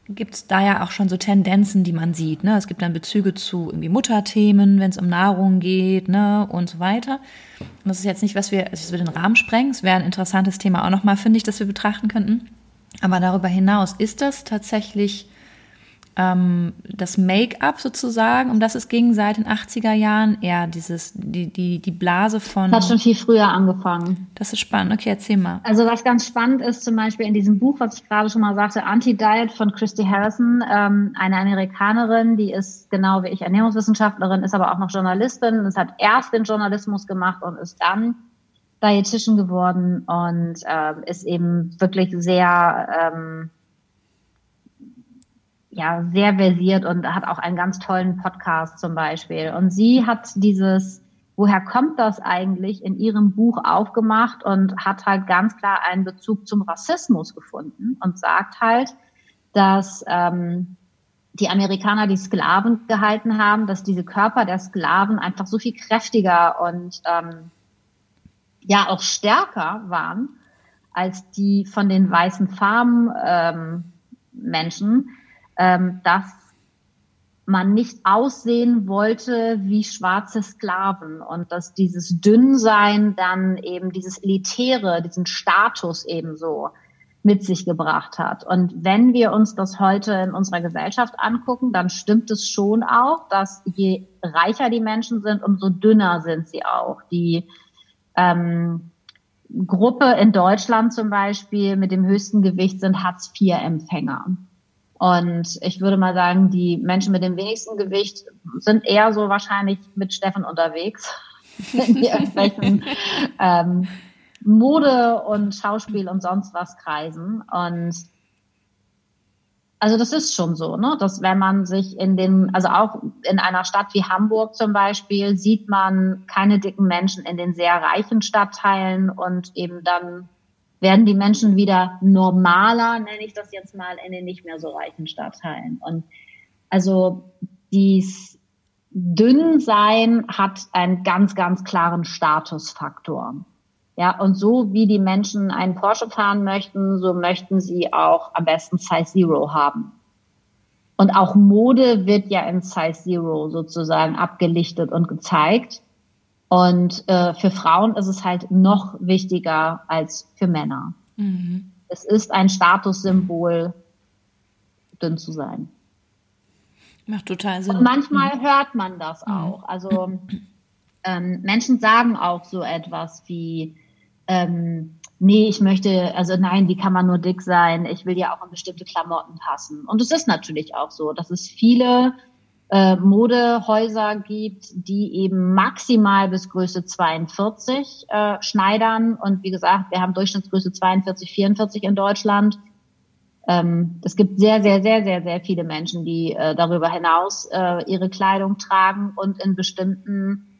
gibt es da ja auch schon so Tendenzen, die man sieht. Ne? Es gibt dann Bezüge zu irgendwie Mutterthemen, wenn es um Nahrung geht ne? und so weiter. Und das ist jetzt nicht, was wir, also es will den Rahmen sprengen. Es wäre ein interessantes Thema auch nochmal, finde ich, das wir betrachten könnten. Aber darüber hinaus, ist das tatsächlich ähm, das Make-up sozusagen, um das es ging seit den 80er Jahren, eher dieses, die, die, die Blase von. Das hat schon viel früher angefangen. Das ist spannend. Okay, erzähl mal. Also was ganz spannend ist, zum Beispiel in diesem Buch, was ich gerade schon mal sagte, Anti-Diet von Christy Harrison, ähm, eine Amerikanerin, die ist genau wie ich Ernährungswissenschaftlerin, ist aber auch noch Journalistin. Es hat erst den Journalismus gemacht und ist dann Diätischen geworden und äh, ist eben wirklich sehr ähm, ja sehr versiert und hat auch einen ganz tollen Podcast zum Beispiel. Und sie hat dieses, woher kommt das eigentlich, in ihrem Buch aufgemacht und hat halt ganz klar einen Bezug zum Rassismus gefunden und sagt halt, dass ähm, die Amerikaner die Sklaven gehalten haben, dass diese Körper der Sklaven einfach so viel kräftiger und ähm, ja auch stärker waren als die von den weißen Farmen ähm, Menschen, ähm, dass man nicht aussehen wollte wie schwarze Sklaven und dass dieses Dünnsein dann eben dieses Elitäre, diesen Status ebenso mit sich gebracht hat. Und wenn wir uns das heute in unserer Gesellschaft angucken, dann stimmt es schon auch, dass je reicher die Menschen sind, umso dünner sind sie auch. Die ähm, Gruppe in Deutschland zum Beispiel mit dem höchsten Gewicht sind Hartz-IV-Empfänger. Und ich würde mal sagen, die Menschen mit dem wenigsten Gewicht sind eher so wahrscheinlich mit Steffen unterwegs in irgendwelchen ähm, Mode und Schauspiel und sonst was kreisen. Und also das ist schon so, ne? Dass wenn man sich in den, also auch in einer Stadt wie Hamburg zum Beispiel, sieht man keine dicken Menschen in den sehr reichen Stadtteilen und eben dann werden die Menschen wieder normaler, nenne ich das jetzt mal, in den nicht mehr so reichen Stadtteilen. Und also dies Dünnsein hat einen ganz, ganz klaren Statusfaktor. Ja, und so wie die Menschen einen Porsche fahren möchten, so möchten sie auch am besten Size Zero haben. Und auch Mode wird ja in Size Zero sozusagen abgelichtet und gezeigt. Und äh, für Frauen ist es halt noch wichtiger als für Männer. Mhm. Es ist ein Statussymbol, dünn zu sein. Macht total Sinn. Und manchmal mhm. hört man das mhm. auch. Also ähm, Menschen sagen auch so etwas wie, ähm, nee, ich möchte, also nein, wie kann man nur dick sein? Ich will ja auch in bestimmte Klamotten passen. Und es ist natürlich auch so, dass es viele äh, Modehäuser gibt, die eben maximal bis Größe 42 äh, schneidern. Und wie gesagt, wir haben Durchschnittsgröße 42, 44 in Deutschland. Ähm, es gibt sehr, sehr, sehr, sehr, sehr viele Menschen, die äh, darüber hinaus äh, ihre Kleidung tragen und in bestimmten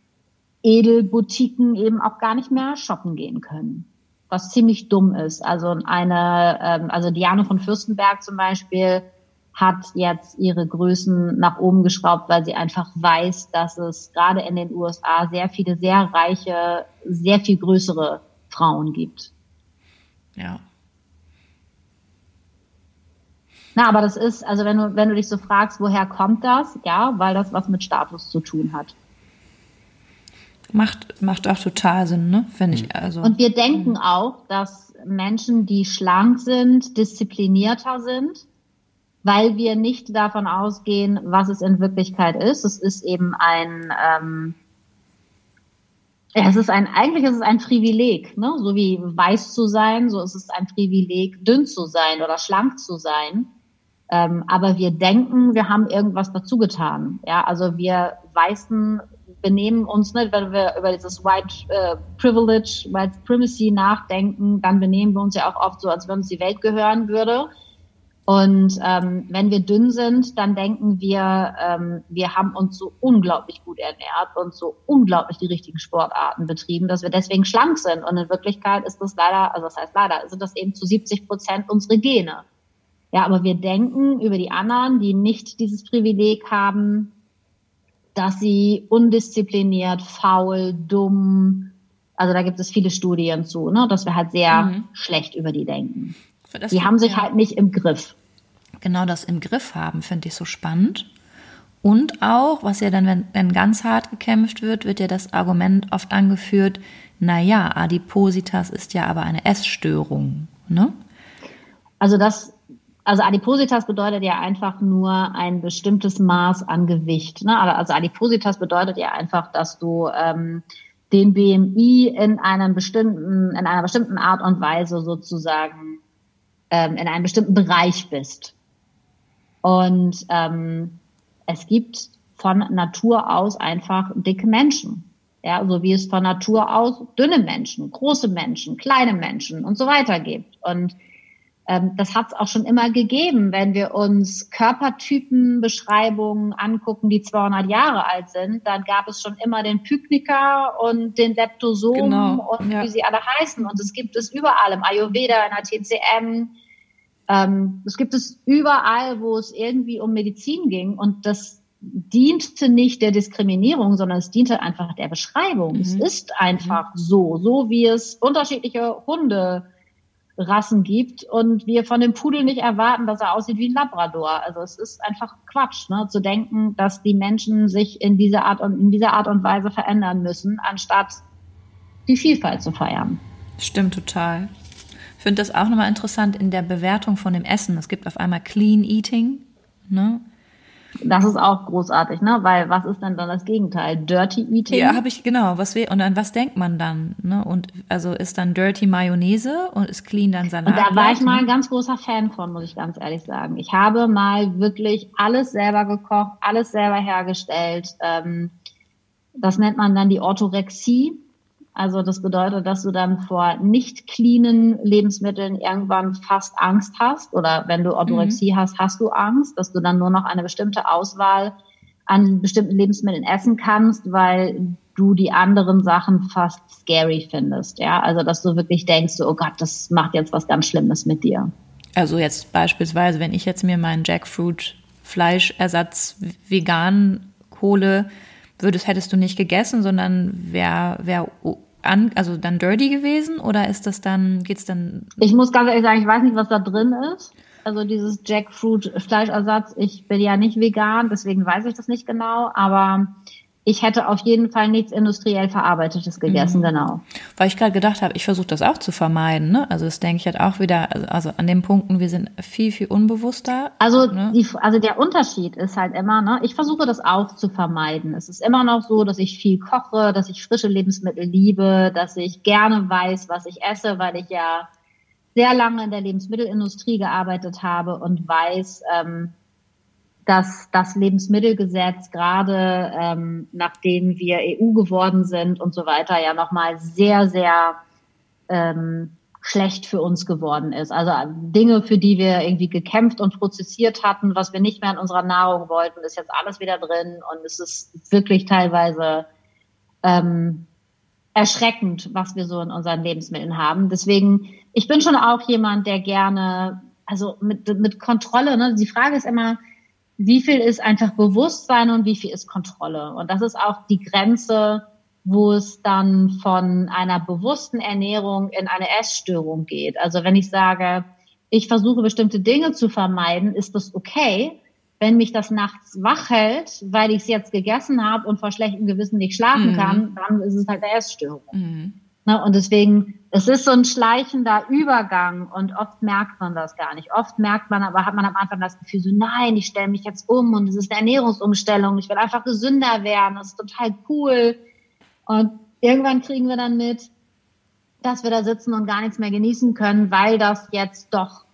Edelboutiquen eben auch gar nicht mehr shoppen gehen können. Was ziemlich dumm ist. Also eine, ähm, also Diane von Fürstenberg zum Beispiel, hat jetzt ihre Größen nach oben geschraubt, weil sie einfach weiß, dass es gerade in den USA sehr viele sehr reiche, sehr viel größere Frauen gibt. Ja. Na, aber das ist, also wenn du, wenn du dich so fragst, woher kommt das? Ja, weil das was mit Status zu tun hat. Macht, macht auch total Sinn, ne? Finde ich. Mhm. Also. Und wir denken auch, dass Menschen, die schlank sind, disziplinierter sind weil wir nicht davon ausgehen, was es in Wirklichkeit ist. Es ist eben ein, ähm, ja, es ist ein, eigentlich ist es ein Privileg, ne? so wie weiß zu sein, so ist es ein Privileg, dünn zu sein oder schlank zu sein. Ähm, aber wir denken, wir haben irgendwas dazu getan. Ja, also wir weißen benehmen uns nicht, wenn wir über dieses White äh, Privilege, White Primacy nachdenken, dann benehmen wir uns ja auch oft so, als wenn uns die Welt gehören würde. Und ähm, wenn wir dünn sind, dann denken wir, ähm, wir haben uns so unglaublich gut ernährt und so unglaublich die richtigen Sportarten betrieben, dass wir deswegen schlank sind. Und in Wirklichkeit ist das leider, also das heißt leider, sind das eben zu 70 Prozent unsere Gene. Ja, aber wir denken über die anderen, die nicht dieses Privileg haben, dass sie undiszipliniert, faul, dumm, also da gibt es viele Studien zu, ne, dass wir halt sehr mhm. schlecht über die denken. Die haben sich ja. halt nicht im Griff. Genau das im Griff haben, finde ich so spannend. Und auch, was ja dann, wenn, wenn ganz hart gekämpft wird, wird ja das Argument oft angeführt, naja, Adipositas ist ja aber eine Essstörung. Ne? Also das, also Adipositas bedeutet ja einfach nur ein bestimmtes Maß an Gewicht. Ne? Also Adipositas bedeutet ja einfach, dass du ähm, den BMI in einem bestimmten, in einer bestimmten Art und Weise sozusagen ähm, in einem bestimmten Bereich bist. Und ähm, es gibt von Natur aus einfach dicke Menschen. Ja, so wie es von Natur aus dünne Menschen, große Menschen, kleine Menschen und so weiter gibt. Und das hat es auch schon immer gegeben, wenn wir uns Körpertypenbeschreibungen angucken, die 200 Jahre alt sind, dann gab es schon immer den Pykniker und den Leptosom genau, und ja. wie sie alle heißen. Und es gibt es überall im Ayurveda, in der TCM. Ähm, es gibt es überall, wo es irgendwie um Medizin ging. Und das diente nicht der Diskriminierung, sondern es diente einfach der Beschreibung. Mhm. Es ist einfach mhm. so, so wie es unterschiedliche Hunde Rassen gibt und wir von dem Pudel nicht erwarten, dass er aussieht wie ein Labrador. Also es ist einfach Quatsch, ne, zu denken, dass die Menschen sich in dieser Art und in dieser Art und Weise verändern müssen, anstatt die Vielfalt zu feiern. Stimmt total. Ich finde das auch nochmal interessant in der Bewertung von dem Essen. Es gibt auf einmal Clean Eating, ne? Das ist auch großartig, ne? Weil was ist denn dann das Gegenteil? Dirty Eating? Ja, habe ich genau. Was wir und an was denkt man dann? Ne? Und also ist dann Dirty Mayonnaise und ist Clean dann Salat? Und da war ich mal ein ganz großer Fan von, muss ich ganz ehrlich sagen. Ich habe mal wirklich alles selber gekocht, alles selber hergestellt. Ähm, das nennt man dann die Orthorexie. Also das bedeutet, dass du dann vor nicht cleanen Lebensmitteln irgendwann fast Angst hast oder wenn du Orthorexie mhm. hast, hast du Angst, dass du dann nur noch eine bestimmte Auswahl an bestimmten Lebensmitteln essen kannst, weil du die anderen Sachen fast scary findest. Ja, also dass du wirklich denkst, oh Gott, das macht jetzt was ganz Schlimmes mit dir. Also jetzt beispielsweise, wenn ich jetzt mir meinen Jackfruit Fleischersatz vegan hole, würdest, hättest du nicht gegessen, sondern wäre wär an, also dann dirty gewesen oder ist das dann, geht's dann? Ich muss ganz ehrlich sagen, ich weiß nicht, was da drin ist. Also dieses Jackfruit Fleischersatz, ich bin ja nicht vegan, deswegen weiß ich das nicht genau, aber ich hätte auf jeden Fall nichts industriell Verarbeitetes gegessen, mhm. genau. Weil ich gerade gedacht habe, ich versuche das auch zu vermeiden. Ne? Also das denke ich halt auch wieder, also, also an den Punkten, wir sind viel, viel unbewusster. Also, ne? die, also der Unterschied ist halt immer, ne, ich versuche das auch zu vermeiden. Es ist immer noch so, dass ich viel koche, dass ich frische Lebensmittel liebe, dass ich gerne weiß, was ich esse, weil ich ja sehr lange in der Lebensmittelindustrie gearbeitet habe und weiß, ähm, dass das Lebensmittelgesetz gerade ähm, nachdem wir EU geworden sind und so weiter ja nochmal sehr, sehr ähm, schlecht für uns geworden ist. Also Dinge, für die wir irgendwie gekämpft und prozessiert hatten, was wir nicht mehr in unserer Nahrung wollten, ist jetzt alles wieder drin und es ist wirklich teilweise ähm, erschreckend, was wir so in unseren Lebensmitteln haben. Deswegen, ich bin schon auch jemand, der gerne, also mit, mit Kontrolle, ne? die Frage ist immer, wie viel ist einfach Bewusstsein und wie viel ist Kontrolle. Und das ist auch die Grenze, wo es dann von einer bewussten Ernährung in eine Essstörung geht. Also wenn ich sage, ich versuche bestimmte Dinge zu vermeiden, ist das okay. Wenn mich das nachts wach hält, weil ich es jetzt gegessen habe und vor schlechtem Gewissen nicht schlafen mhm. kann, dann ist es halt eine Essstörung. Mhm. Ne, und deswegen, es ist so ein schleichender Übergang und oft merkt man das gar nicht. Oft merkt man, aber hat man am Anfang das Gefühl so, nein, ich stelle mich jetzt um und es ist eine Ernährungsumstellung, ich will einfach gesünder werden, das ist total cool. Und irgendwann kriegen wir dann mit, dass wir da sitzen und gar nichts mehr genießen können, weil das jetzt doch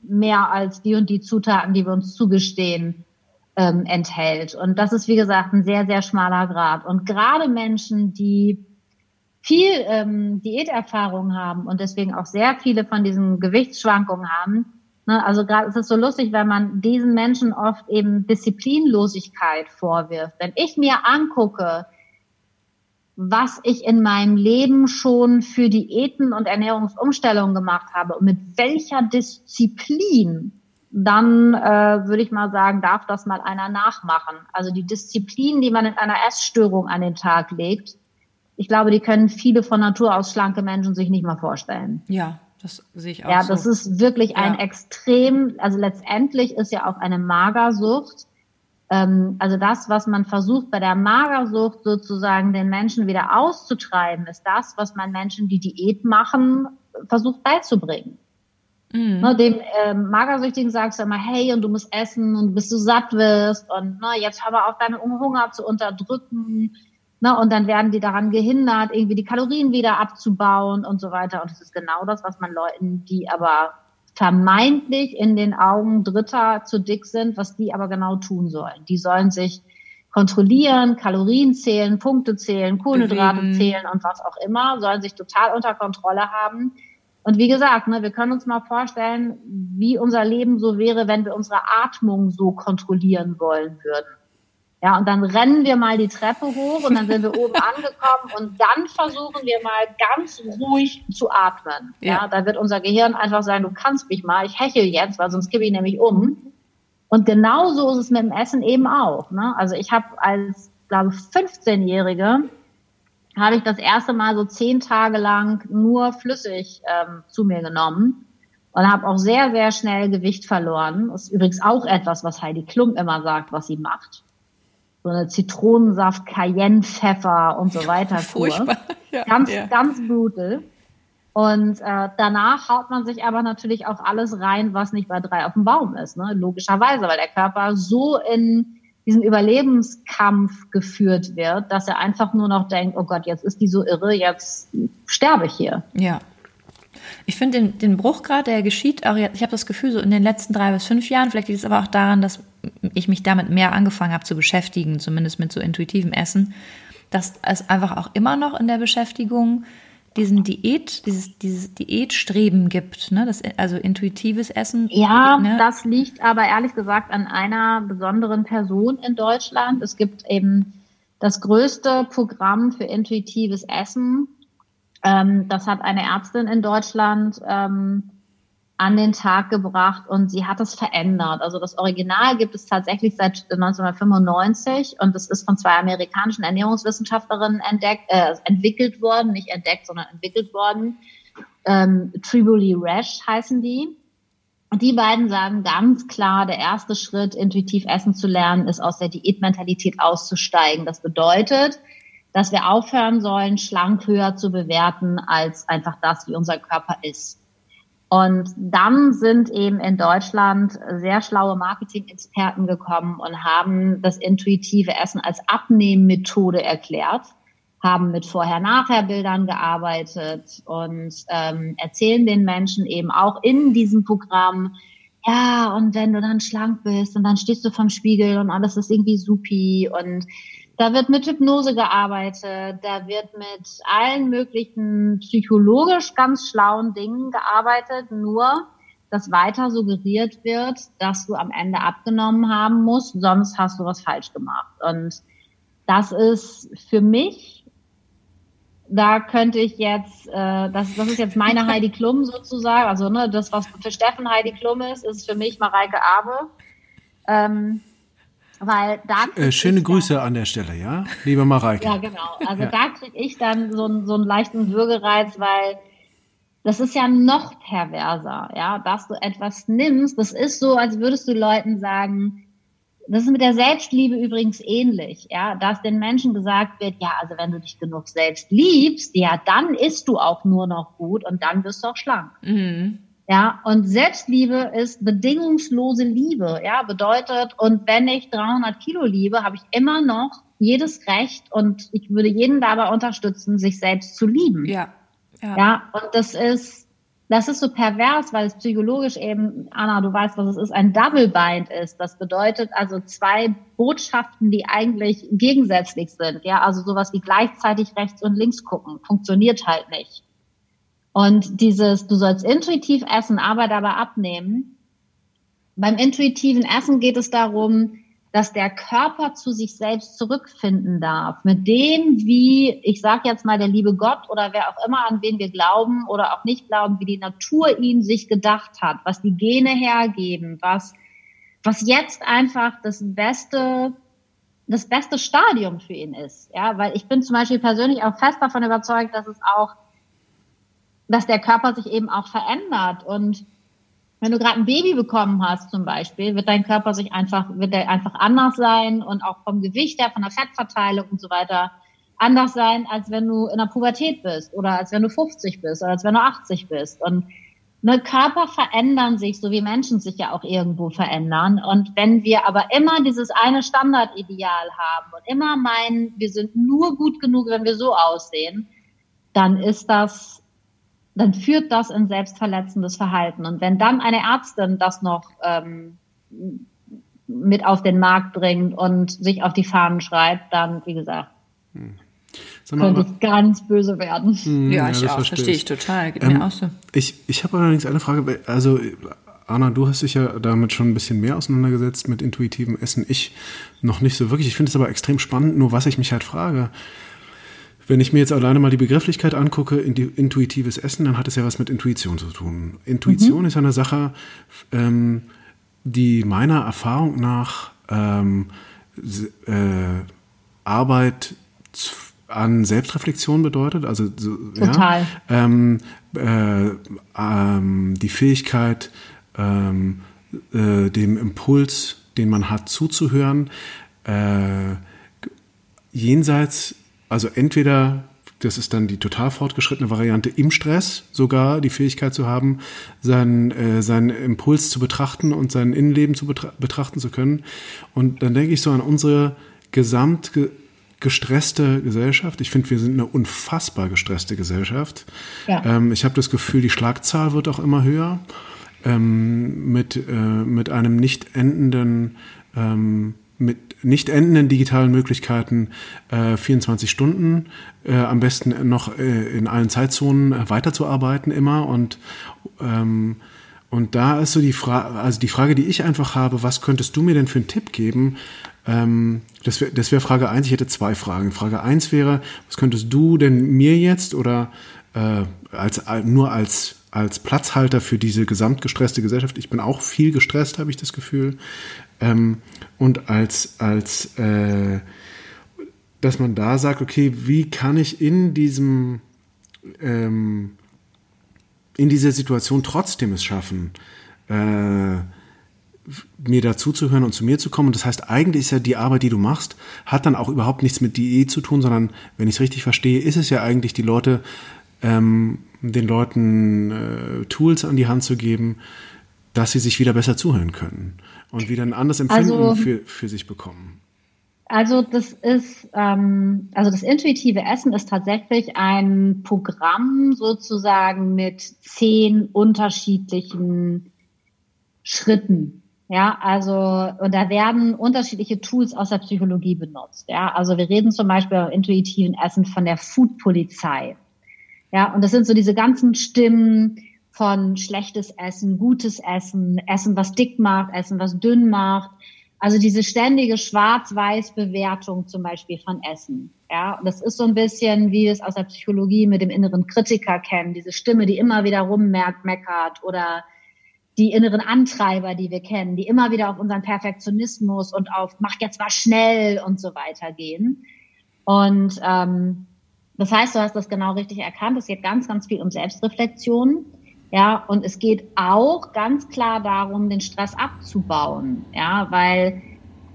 mehr als die und die Zutaten, die wir uns zugestehen, ähm, enthält. Und das ist, wie gesagt, ein sehr, sehr schmaler Grad. Und gerade Menschen, die viel ähm, Diäterfahrung haben und deswegen auch sehr viele von diesen Gewichtsschwankungen haben, ne, also gerade ist es so lustig, wenn man diesen Menschen oft eben Disziplinlosigkeit vorwirft. Wenn ich mir angucke, was ich in meinem Leben schon für Diäten und Ernährungsumstellungen gemacht habe und mit welcher Disziplin, dann äh, würde ich mal sagen, darf das mal einer nachmachen. Also die Disziplin, die man in einer Essstörung an den Tag legt, ich glaube, die können viele von Natur aus schlanke Menschen sich nicht mal vorstellen. Ja, das sehe ich auch. Ja, das ist wirklich ja. ein extrem, also letztendlich ist ja auch eine Magersucht ähm, also das, was man versucht bei der Magersucht sozusagen den Menschen wieder auszutreiben, ist das, was man Menschen, die Diät machen, versucht beizubringen. Mhm. Ne, dem ähm, Magersüchtigen sagst du immer, hey, und du musst essen und bis du satt wirst und ne, jetzt hör mal auf, deinen Hunger zu unterdrücken. Ne, und dann werden die daran gehindert, irgendwie die Kalorien wieder abzubauen und so weiter. Und das ist genau das, was man Leuten, die aber vermeintlich in den Augen Dritter zu dick sind, was die aber genau tun sollen. Die sollen sich kontrollieren, Kalorien zählen, Punkte zählen, Kohlenhydrate Bewegen. zählen und was auch immer, sollen sich total unter Kontrolle haben. Und wie gesagt, ne, wir können uns mal vorstellen, wie unser Leben so wäre, wenn wir unsere Atmung so kontrollieren wollen würden. Ja, und dann rennen wir mal die Treppe hoch und dann sind wir oben angekommen und dann versuchen wir mal ganz ruhig zu atmen. Ja. ja, da wird unser Gehirn einfach sagen, du kannst mich mal, ich hechel jetzt, weil sonst kippe ich nämlich um. Und genauso ist es mit dem Essen eben auch. Ne? Also ich habe als, glaube ich, 15-Jährige habe ich das erste Mal so zehn Tage lang nur flüssig ähm, zu mir genommen und habe auch sehr, sehr schnell Gewicht verloren. Das ist übrigens auch etwas, was Heidi Klum immer sagt, was sie macht so eine Zitronensaft, Cayenne, Pfeffer und so weiter. Furchtbar. Ja, ganz, ja. ganz brutal. Und äh, danach haut man sich aber natürlich auch alles rein, was nicht bei drei auf dem Baum ist, ne? logischerweise, weil der Körper so in diesen Überlebenskampf geführt wird, dass er einfach nur noch denkt, oh Gott, jetzt ist die so irre, jetzt sterbe ich hier. Ja, ich finde den, den Bruch gerade, der geschieht auch, ich habe das Gefühl, so in den letzten drei bis fünf Jahren, vielleicht liegt es aber auch daran, dass ich mich damit mehr angefangen habe zu beschäftigen, zumindest mit so intuitivem Essen, dass es einfach auch immer noch in der Beschäftigung diesen Diät, dieses, dieses Diätstreben gibt, ne? Das, also intuitives Essen. Ja, ne? das liegt aber ehrlich gesagt an einer besonderen Person in Deutschland. Es gibt eben das größte Programm für intuitives Essen ähm, das hat eine Ärztin in Deutschland ähm, an den Tag gebracht und sie hat es verändert. Also das Original gibt es tatsächlich seit 1995 und es ist von zwei amerikanischen Ernährungswissenschaftlerinnen entdeckt, äh, entwickelt worden, nicht entdeckt, sondern entwickelt worden. Ähm, Tribuli Rash heißen die. Und die beiden sagen ganz klar, der erste Schritt, intuitiv essen zu lernen, ist aus der Diätmentalität auszusteigen. Das bedeutet, dass wir aufhören sollen, schlank höher zu bewerten als einfach das, wie unser Körper ist. Und dann sind eben in Deutschland sehr schlaue Marketing-Experten gekommen und haben das intuitive Essen als Abnehmmethode erklärt, haben mit Vorher-Nachher-Bildern gearbeitet und ähm, erzählen den Menschen eben auch in diesem Programm, ja, und wenn du dann schlank bist und dann stehst du vom Spiegel und alles ist irgendwie supi und da wird mit Hypnose gearbeitet, da wird mit allen möglichen psychologisch ganz schlauen Dingen gearbeitet, nur dass weiter suggeriert wird, dass du am Ende abgenommen haben musst, sonst hast du was falsch gemacht. Und das ist für mich, da könnte ich jetzt, äh, das, das ist jetzt meine Heidi Klum sozusagen, also ne, das, was für Steffen Heidi Klum ist, ist für mich Mareike Abe. Ähm, weil da äh, schöne Grüße dann, an der Stelle, ja, liebe Mareike. ja, genau. Also ja. da kriege ich dann so, einen so einen leichten Würgereiz, weil das ist ja noch perverser, ja, dass du etwas nimmst. Das ist so, als würdest du Leuten sagen, das ist mit der Selbstliebe übrigens ähnlich, ja, dass den Menschen gesagt wird, ja, also wenn du dich genug selbst liebst, ja, dann isst du auch nur noch gut und dann wirst du auch schlank. Mhm. Ja, und Selbstliebe ist bedingungslose Liebe. Ja, bedeutet, und wenn ich 300 Kilo liebe, habe ich immer noch jedes Recht und ich würde jeden dabei unterstützen, sich selbst zu lieben. Ja. Ja, ja und das ist das ist so pervers, weil es psychologisch eben, Anna, du weißt, was es ist, ein Double Bind ist. Das bedeutet also zwei Botschaften, die eigentlich gegensätzlich sind. Ja, also sowas wie gleichzeitig rechts und links gucken, funktioniert halt nicht. Und dieses, du sollst intuitiv essen, aber dabei abnehmen. Beim intuitiven Essen geht es darum, dass der Körper zu sich selbst zurückfinden darf. Mit dem, wie, ich sage jetzt mal, der liebe Gott oder wer auch immer, an wen wir glauben oder auch nicht glauben, wie die Natur ihn sich gedacht hat, was die Gene hergeben, was, was jetzt einfach das beste, das beste Stadium für ihn ist. Ja, weil ich bin zum Beispiel persönlich auch fest davon überzeugt, dass es auch, dass der Körper sich eben auch verändert und wenn du gerade ein Baby bekommen hast zum Beispiel, wird dein Körper sich einfach, wird der einfach anders sein und auch vom Gewicht her, von der Fettverteilung und so weiter anders sein, als wenn du in der Pubertät bist oder als wenn du 50 bist oder als wenn du 80 bist. Und ne, Körper verändern sich, so wie Menschen sich ja auch irgendwo verändern. Und wenn wir aber immer dieses eine Standardideal haben und immer meinen, wir sind nur gut genug, wenn wir so aussehen, dann ist das dann führt das in selbstverletzendes Verhalten. Und wenn dann eine Ärztin das noch ähm, mit auf den Markt bringt und sich auf die Fahnen schreibt, dann, wie gesagt, hm. könnte ich ganz böse werden. Hm, ja, ich ja, auch, verstehe, verstehe ich total. Geht ähm, mir auch so. Ich, ich habe allerdings eine Frage, also Anna, du hast dich ja damit schon ein bisschen mehr auseinandergesetzt mit intuitivem Essen. Ich noch nicht so wirklich. Ich finde es aber extrem spannend. Nur was ich mich halt frage, wenn ich mir jetzt alleine mal die Begrifflichkeit angucke, intuitives Essen, dann hat es ja was mit Intuition zu tun. Intuition mhm. ist eine Sache, ähm, die meiner Erfahrung nach ähm, äh, Arbeit an Selbstreflexion bedeutet. Also so, Total. Ja, ähm, äh, ähm, die Fähigkeit, ähm, äh, dem Impuls, den man hat, zuzuhören, äh, jenseits also entweder, das ist dann die total fortgeschrittene Variante, im Stress sogar die Fähigkeit zu haben, seinen, äh, seinen Impuls zu betrachten und sein Innenleben zu betra betrachten zu können. Und dann denke ich so an unsere gesamt gestresste Gesellschaft. Ich finde, wir sind eine unfassbar gestresste Gesellschaft. Ja. Ähm, ich habe das Gefühl, die Schlagzahl wird auch immer höher. Ähm, mit, äh, mit einem nicht endenden ähm, mit nicht endenden digitalen Möglichkeiten äh, 24 Stunden, äh, am besten noch äh, in allen Zeitzonen äh, weiterzuarbeiten immer und ähm, und da ist so die Frage, also die Frage, die ich einfach habe, was könntest du mir denn für einen Tipp geben? Ähm, das wäre wär Frage eins. Ich hätte zwei Fragen. Frage eins wäre, was könntest du denn mir jetzt oder äh, als nur als als Platzhalter für diese gesamtgestresste Gesellschaft. Ich bin auch viel gestresst, habe ich das Gefühl. Ähm, und als, als äh, dass man da sagt, okay, wie kann ich in diesem ähm, in dieser Situation trotzdem es schaffen, äh, mir dazuzuhören und zu mir zu kommen. Das heißt, eigentlich ist ja die Arbeit, die du machst, hat dann auch überhaupt nichts mit Diät zu tun, sondern wenn ich es richtig verstehe, ist es ja eigentlich die Leute, ähm, den Leuten äh, Tools an die Hand zu geben, dass sie sich wieder besser zuhören können und wieder ein anderes Empfinden also, für, für sich bekommen? Also das ist, ähm, also das intuitive Essen ist tatsächlich ein Programm sozusagen mit zehn unterschiedlichen Schritten. Ja, also und da werden unterschiedliche Tools aus der Psychologie benutzt. Ja, also wir reden zum Beispiel beim intuitiven Essen von der Food-Polizei. Ja, und das sind so diese ganzen Stimmen, von schlechtes Essen, gutes Essen, Essen, was dick macht, Essen, was dünn macht. Also diese ständige Schwarz-Weiß-Bewertung zum Beispiel von Essen. Ja, und das ist so ein bisschen, wie wir es aus der Psychologie mit dem inneren Kritiker kennen, diese Stimme, die immer wieder rummerkt, meckert oder die inneren Antreiber, die wir kennen, die immer wieder auf unseren Perfektionismus und auf mach jetzt mal schnell und so weiter gehen. Und ähm, das heißt, du hast das genau richtig erkannt. Es geht ganz, ganz viel um Selbstreflexion. Ja, und es geht auch ganz klar darum, den Stress abzubauen. Ja, weil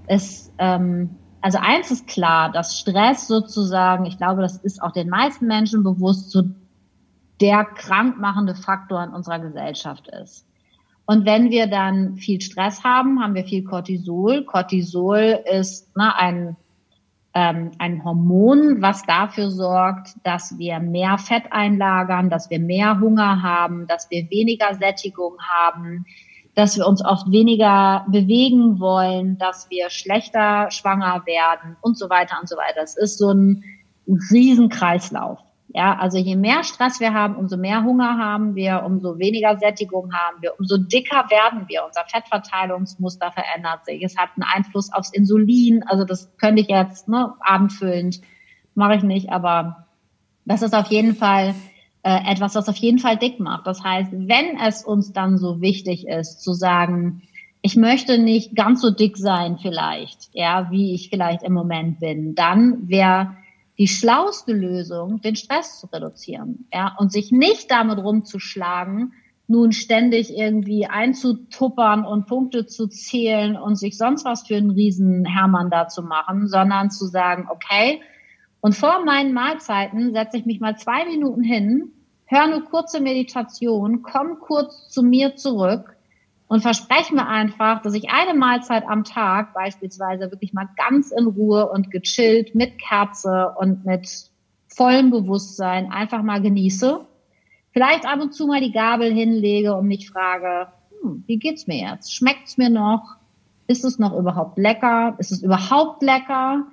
es, ähm, also eins ist klar, dass Stress sozusagen, ich glaube, das ist auch den meisten Menschen bewusst, so der krankmachende Faktor in unserer Gesellschaft ist. Und wenn wir dann viel Stress haben, haben wir viel Cortisol. Cortisol ist ne, ein ähm, ein Hormon, was dafür sorgt, dass wir mehr Fett einlagern, dass wir mehr Hunger haben, dass wir weniger Sättigung haben, dass wir uns oft weniger bewegen wollen, dass wir schlechter schwanger werden und so weiter und so weiter. Es ist so ein Riesenkreislauf. Ja, also je mehr Stress wir haben, umso mehr Hunger haben wir, umso weniger Sättigung haben wir, umso dicker werden wir. Unser Fettverteilungsmuster verändert sich. Es hat einen Einfluss aufs Insulin. Also das könnte ich jetzt ne, abendfüllend, mache ich nicht, aber das ist auf jeden Fall äh, etwas, was auf jeden Fall dick macht. Das heißt, wenn es uns dann so wichtig ist, zu sagen, ich möchte nicht ganz so dick sein vielleicht, ja, wie ich vielleicht im Moment bin, dann wäre die schlauste Lösung, den Stress zu reduzieren, ja, und sich nicht damit rumzuschlagen, nun ständig irgendwie einzutuppern und Punkte zu zählen und sich sonst was für einen riesen Hermann da zu machen, sondern zu sagen, okay, und vor meinen Mahlzeiten setze ich mich mal zwei Minuten hin, höre eine kurze Meditation, komme kurz zu mir zurück und verspreche mir einfach, dass ich eine Mahlzeit am Tag beispielsweise wirklich mal ganz in Ruhe und gechillt mit Kerze und mit vollem Bewusstsein einfach mal genieße. Vielleicht ab und zu mal die Gabel hinlege und mich frage, hm, wie geht's mir jetzt? Schmeckt's mir noch? Ist es noch überhaupt lecker? Ist es überhaupt lecker?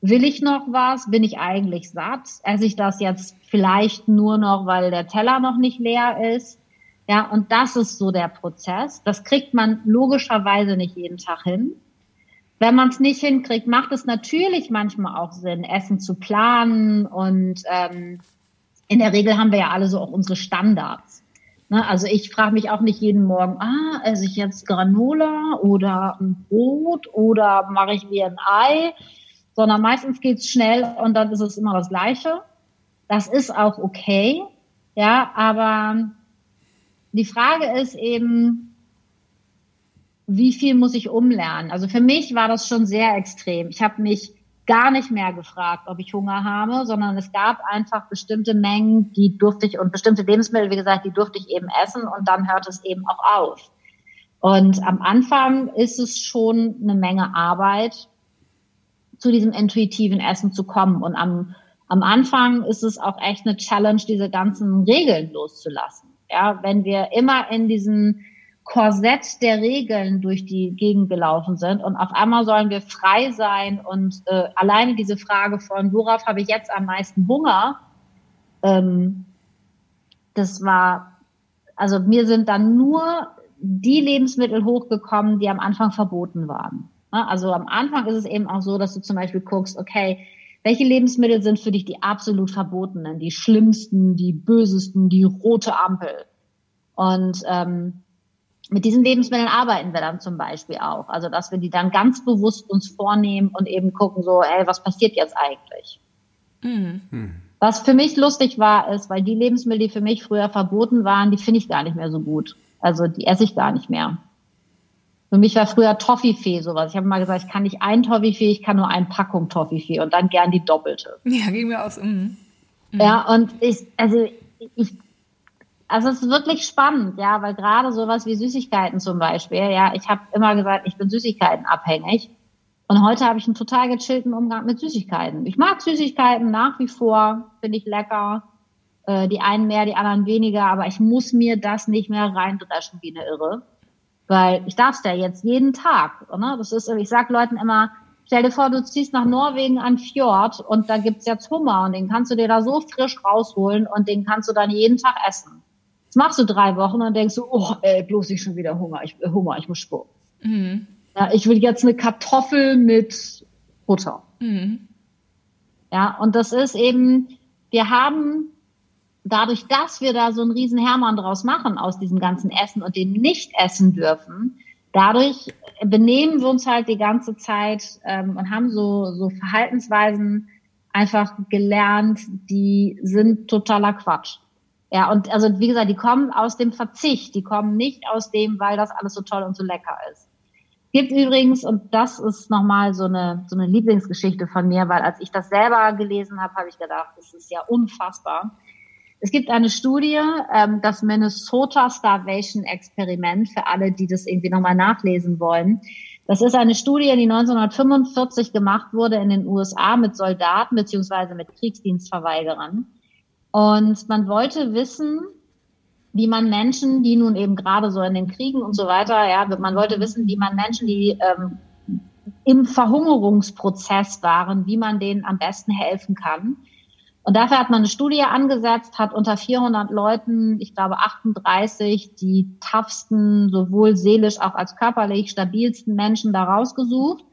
Will ich noch was? Bin ich eigentlich satt? Esse ich das jetzt vielleicht nur noch, weil der Teller noch nicht leer ist? Ja, und das ist so der Prozess. Das kriegt man logischerweise nicht jeden Tag hin. Wenn man es nicht hinkriegt, macht es natürlich manchmal auch Sinn, Essen zu planen. Und ähm, in der Regel haben wir ja alle so auch unsere Standards. Ne? Also ich frage mich auch nicht jeden Morgen, ah, esse ich jetzt Granola oder ein Brot oder mache ich mir ein Ei, sondern meistens geht's schnell und dann ist es immer das Gleiche. Das ist auch okay, ja, aber die Frage ist eben, wie viel muss ich umlernen? Also für mich war das schon sehr extrem. Ich habe mich gar nicht mehr gefragt, ob ich Hunger habe, sondern es gab einfach bestimmte Mengen, die durfte ich und bestimmte Lebensmittel, wie gesagt, die durfte ich eben essen und dann hört es eben auch auf. Und am Anfang ist es schon eine Menge Arbeit, zu diesem intuitiven Essen zu kommen. Und am, am Anfang ist es auch echt eine Challenge, diese ganzen Regeln loszulassen. Ja, wenn wir immer in diesem Korsett der Regeln durch die Gegend gelaufen sind und auf einmal sollen wir frei sein und äh, alleine diese Frage von, worauf habe ich jetzt am meisten Hunger, ähm, das war, also mir sind dann nur die Lebensmittel hochgekommen, die am Anfang verboten waren. Also am Anfang ist es eben auch so, dass du zum Beispiel guckst, okay, welche Lebensmittel sind für dich die absolut verbotenen, die schlimmsten, die bösesten, die rote Ampel? Und ähm, mit diesen Lebensmitteln arbeiten wir dann zum Beispiel auch. Also dass wir die dann ganz bewusst uns vornehmen und eben gucken so, ey, was passiert jetzt eigentlich? Mhm. Was für mich lustig war, ist, weil die Lebensmittel, die für mich früher verboten waren, die finde ich gar nicht mehr so gut. Also die esse ich gar nicht mehr. Für mich war früher Toffifee sowas. Ich habe mal gesagt, ich kann nicht ein Toffifee, ich kann nur eine Packung Toffifee und dann gern die doppelte. Ja, ging mir aus. Mm. Mm. Ja, und ich, also ich, also es ist wirklich spannend, ja, weil gerade sowas wie Süßigkeiten zum Beispiel, ja, ich habe immer gesagt, ich bin Süßigkeiten abhängig. Und heute habe ich einen total gechillten Umgang mit Süßigkeiten. Ich mag Süßigkeiten nach wie vor, finde ich lecker. Äh, die einen mehr, die anderen weniger, aber ich muss mir das nicht mehr reindreschen wie eine Irre. Weil ich darf es ja jetzt jeden Tag. Ne? Das ist, ich sag Leuten immer, stell dir vor, du ziehst nach Norwegen an Fjord und da gibt's jetzt Hummer und den kannst du dir da so frisch rausholen und den kannst du dann jeden Tag essen. Das machst du drei Wochen und denkst du, oh, ey, bloß ich schon wieder Hunger, ich, Hunger, ich muss spucken. Mhm. Ja, ich will jetzt eine Kartoffel mit Butter. Mhm. Ja, und das ist eben, wir haben dadurch, dass wir da so einen riesen Hermann draus machen aus diesem ganzen Essen und dem nicht essen dürfen, dadurch benehmen wir uns halt die ganze Zeit ähm, und haben so, so Verhaltensweisen einfach gelernt, die sind totaler Quatsch. Ja, und also wie gesagt, die kommen aus dem Verzicht, die kommen nicht aus dem, weil das alles so toll und so lecker ist. Gibt übrigens, und das ist nochmal so eine, so eine Lieblingsgeschichte von mir, weil als ich das selber gelesen habe, habe ich gedacht, das ist ja unfassbar. Es gibt eine Studie, ähm, das Minnesota Starvation Experiment, für alle, die das irgendwie nochmal nachlesen wollen. Das ist eine Studie, die 1945 gemacht wurde in den USA mit Soldaten beziehungsweise mit Kriegsdienstverweigerern. Und man wollte wissen, wie man Menschen, die nun eben gerade so in den Kriegen und so weiter, ja, man wollte wissen, wie man Menschen, die ähm, im Verhungerungsprozess waren, wie man denen am besten helfen kann. Und dafür hat man eine Studie angesetzt, hat unter 400 Leuten, ich glaube 38, die toughsten, sowohl seelisch auch als körperlich stabilsten Menschen da rausgesucht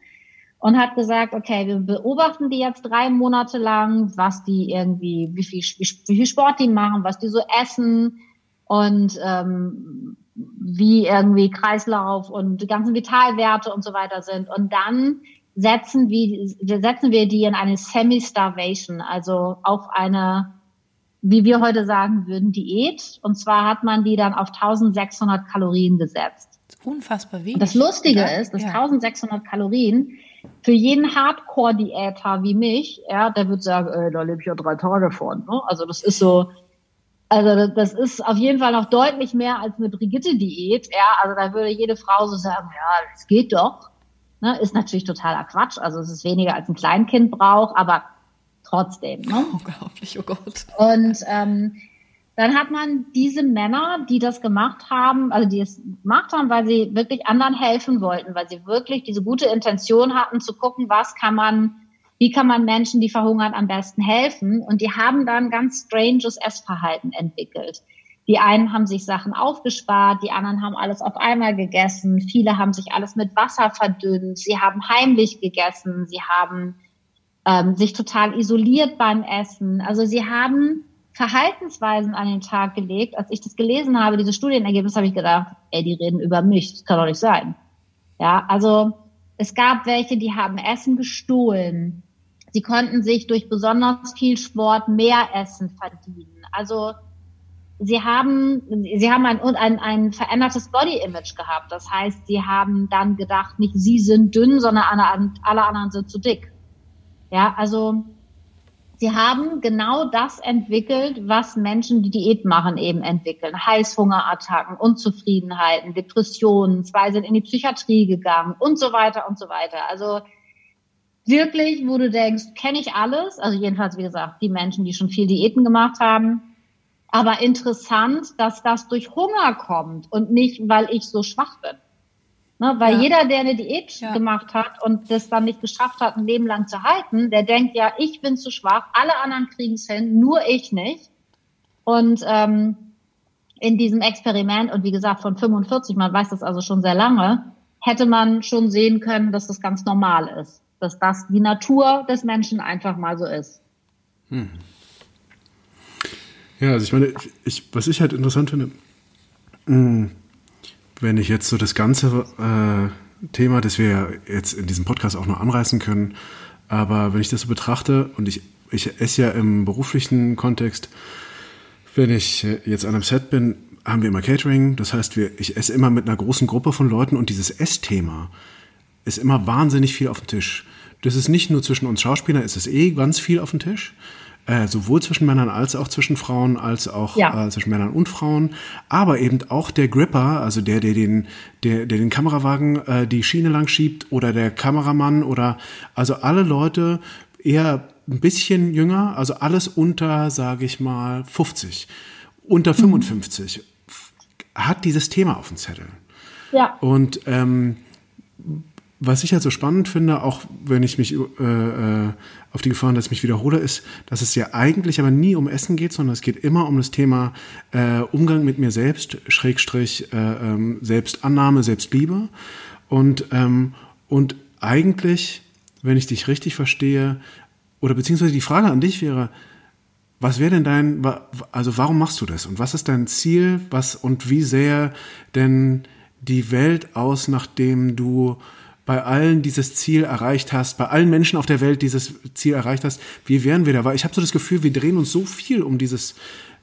und hat gesagt, okay, wir beobachten die jetzt drei Monate lang, was die irgendwie, wie viel, wie viel Sport die machen, was die so essen und ähm, wie irgendwie Kreislauf und die ganzen Vitalwerte und so weiter sind. Und dann setzen wir, setzen wir die in eine Semi-Starvation, also auf eine, wie wir heute sagen würden, Diät. Und zwar hat man die dann auf 1600 Kalorien gesetzt. Unfassbar wenig. Und das Lustige ja, ist, dass ja. 1600 Kalorien für jeden Hardcore-Diäter wie mich, ja, der wird sagen, ey, da lebe ich ja drei Tage von. Ne? Also das ist so, also das ist auf jeden Fall noch deutlich mehr als eine Brigitte-Diät. Ja, also da würde jede Frau so sagen, ja, das geht doch. Ne, ist natürlich totaler Quatsch. Also es ist weniger als ein Kleinkind braucht, aber trotzdem. Ne? Unglaublich, oh Gott. Und ähm, dann hat man diese Männer, die das gemacht haben, also die es gemacht haben, weil sie wirklich anderen helfen wollten, weil sie wirklich diese gute Intention hatten, zu gucken, was kann man, wie kann man Menschen, die verhungern, am besten helfen. Und die haben dann ganz stranges Essverhalten entwickelt. Die einen haben sich Sachen aufgespart, die anderen haben alles auf einmal gegessen, viele haben sich alles mit Wasser verdünnt, sie haben heimlich gegessen, sie haben ähm, sich total isoliert beim Essen. Also sie haben Verhaltensweisen an den Tag gelegt. Als ich das gelesen habe, diese Studienergebnisse, habe ich gedacht, ey, die reden über mich, das kann doch nicht sein. Ja, also es gab welche, die haben Essen gestohlen. Sie konnten sich durch besonders viel Sport mehr Essen verdienen. Also sie haben, sie haben ein, ein, ein verändertes Body Image gehabt. Das heißt, sie haben dann gedacht, nicht sie sind dünn, sondern alle, alle anderen sind zu dick. Ja, also sie haben genau das entwickelt, was Menschen, die Diät machen, eben entwickeln. Heißhungerattacken, Unzufriedenheiten, Depressionen, zwei sind in die Psychiatrie gegangen und so weiter und so weiter. Also wirklich, wo du denkst, kenne ich alles, also jedenfalls, wie gesagt, die Menschen, die schon viel Diäten gemacht haben, aber interessant, dass das durch Hunger kommt und nicht, weil ich so schwach bin. Ne, weil ja. jeder, der eine Diät ja. gemacht hat und das dann nicht geschafft hat, ein Leben lang zu halten, der denkt ja, ich bin zu schwach, alle anderen kriegen es hin, nur ich nicht. Und ähm, in diesem Experiment, und wie gesagt, von 45, man weiß das also schon sehr lange, hätte man schon sehen können, dass das ganz normal ist. Dass das die Natur des Menschen einfach mal so ist. Hm. Ja, also ich meine, ich, was ich halt interessant finde, hm, wenn ich jetzt so das ganze äh, Thema, das wir jetzt in diesem Podcast auch noch anreißen können, aber wenn ich das so betrachte und ich, ich esse ja im beruflichen Kontext, wenn ich jetzt an einem Set bin, haben wir immer Catering. Das heißt, wir, ich esse immer mit einer großen Gruppe von Leuten und dieses Essthema ist immer wahnsinnig viel auf dem Tisch. Das ist nicht nur zwischen uns Schauspielern, es ist eh ganz viel auf dem Tisch. Äh, sowohl zwischen Männern als auch zwischen Frauen, als auch ja. äh, zwischen Männern und Frauen, aber eben auch der Gripper, also der, der den, der, der den Kamerawagen äh, die Schiene lang schiebt oder der Kameramann oder also alle Leute eher ein bisschen jünger, also alles unter, sage ich mal, 50, unter 55, mhm. hat dieses Thema auf dem Zettel. Ja. Und ähm, was ich halt so spannend finde, auch wenn ich mich äh, äh, auf die Gefahren, dass ich mich wiederhole, ist, dass es ja eigentlich aber nie um Essen geht, sondern es geht immer um das Thema äh, Umgang mit mir selbst, Schrägstrich äh, ähm, Selbstannahme, Selbstliebe. Und, ähm, und eigentlich, wenn ich dich richtig verstehe, oder beziehungsweise die Frage an dich wäre, was wäre denn dein, also warum machst du das? Und was ist dein Ziel? Was und wie sähe denn die Welt aus, nachdem du bei allen dieses Ziel erreicht hast, bei allen Menschen auf der Welt dieses Ziel erreicht hast, wie wären wir da? Weil ich habe so das Gefühl, wir drehen uns so viel um dieses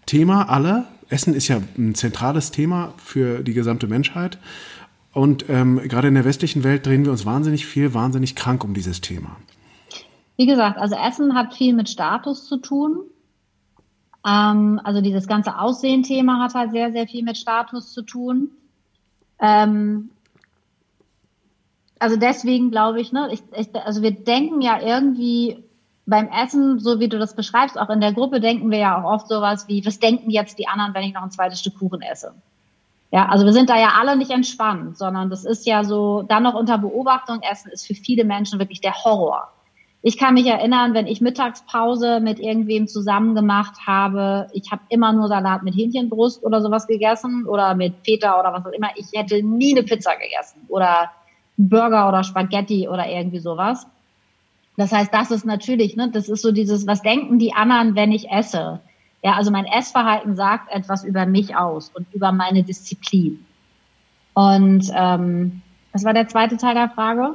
Thema alle. Essen ist ja ein zentrales Thema für die gesamte Menschheit. Und ähm, gerade in der westlichen Welt drehen wir uns wahnsinnig viel, wahnsinnig krank um dieses Thema. Wie gesagt, also Essen hat viel mit Status zu tun. Ähm, also dieses ganze Aussehen-Thema hat halt sehr, sehr viel mit Status zu tun. Ähm, also deswegen glaube ich, ne, ich, ich, also wir denken ja irgendwie beim Essen, so wie du das beschreibst, auch in der Gruppe denken wir ja auch oft sowas wie, was denken jetzt die anderen, wenn ich noch ein zweites Stück Kuchen esse? Ja, also wir sind da ja alle nicht entspannt, sondern das ist ja so, dann noch unter Beobachtung essen ist für viele Menschen wirklich der Horror. Ich kann mich erinnern, wenn ich Mittagspause mit irgendwem zusammen gemacht habe, ich habe immer nur Salat mit Hähnchenbrust oder sowas gegessen oder mit Feta oder was auch immer. Ich hätte nie eine Pizza gegessen oder Burger oder Spaghetti oder irgendwie sowas. Das heißt, das ist natürlich, ne, das ist so dieses, was denken die anderen, wenn ich esse? Ja, also mein Essverhalten sagt etwas über mich aus und über meine Disziplin. Und ähm, was war der zweite Teil der Frage?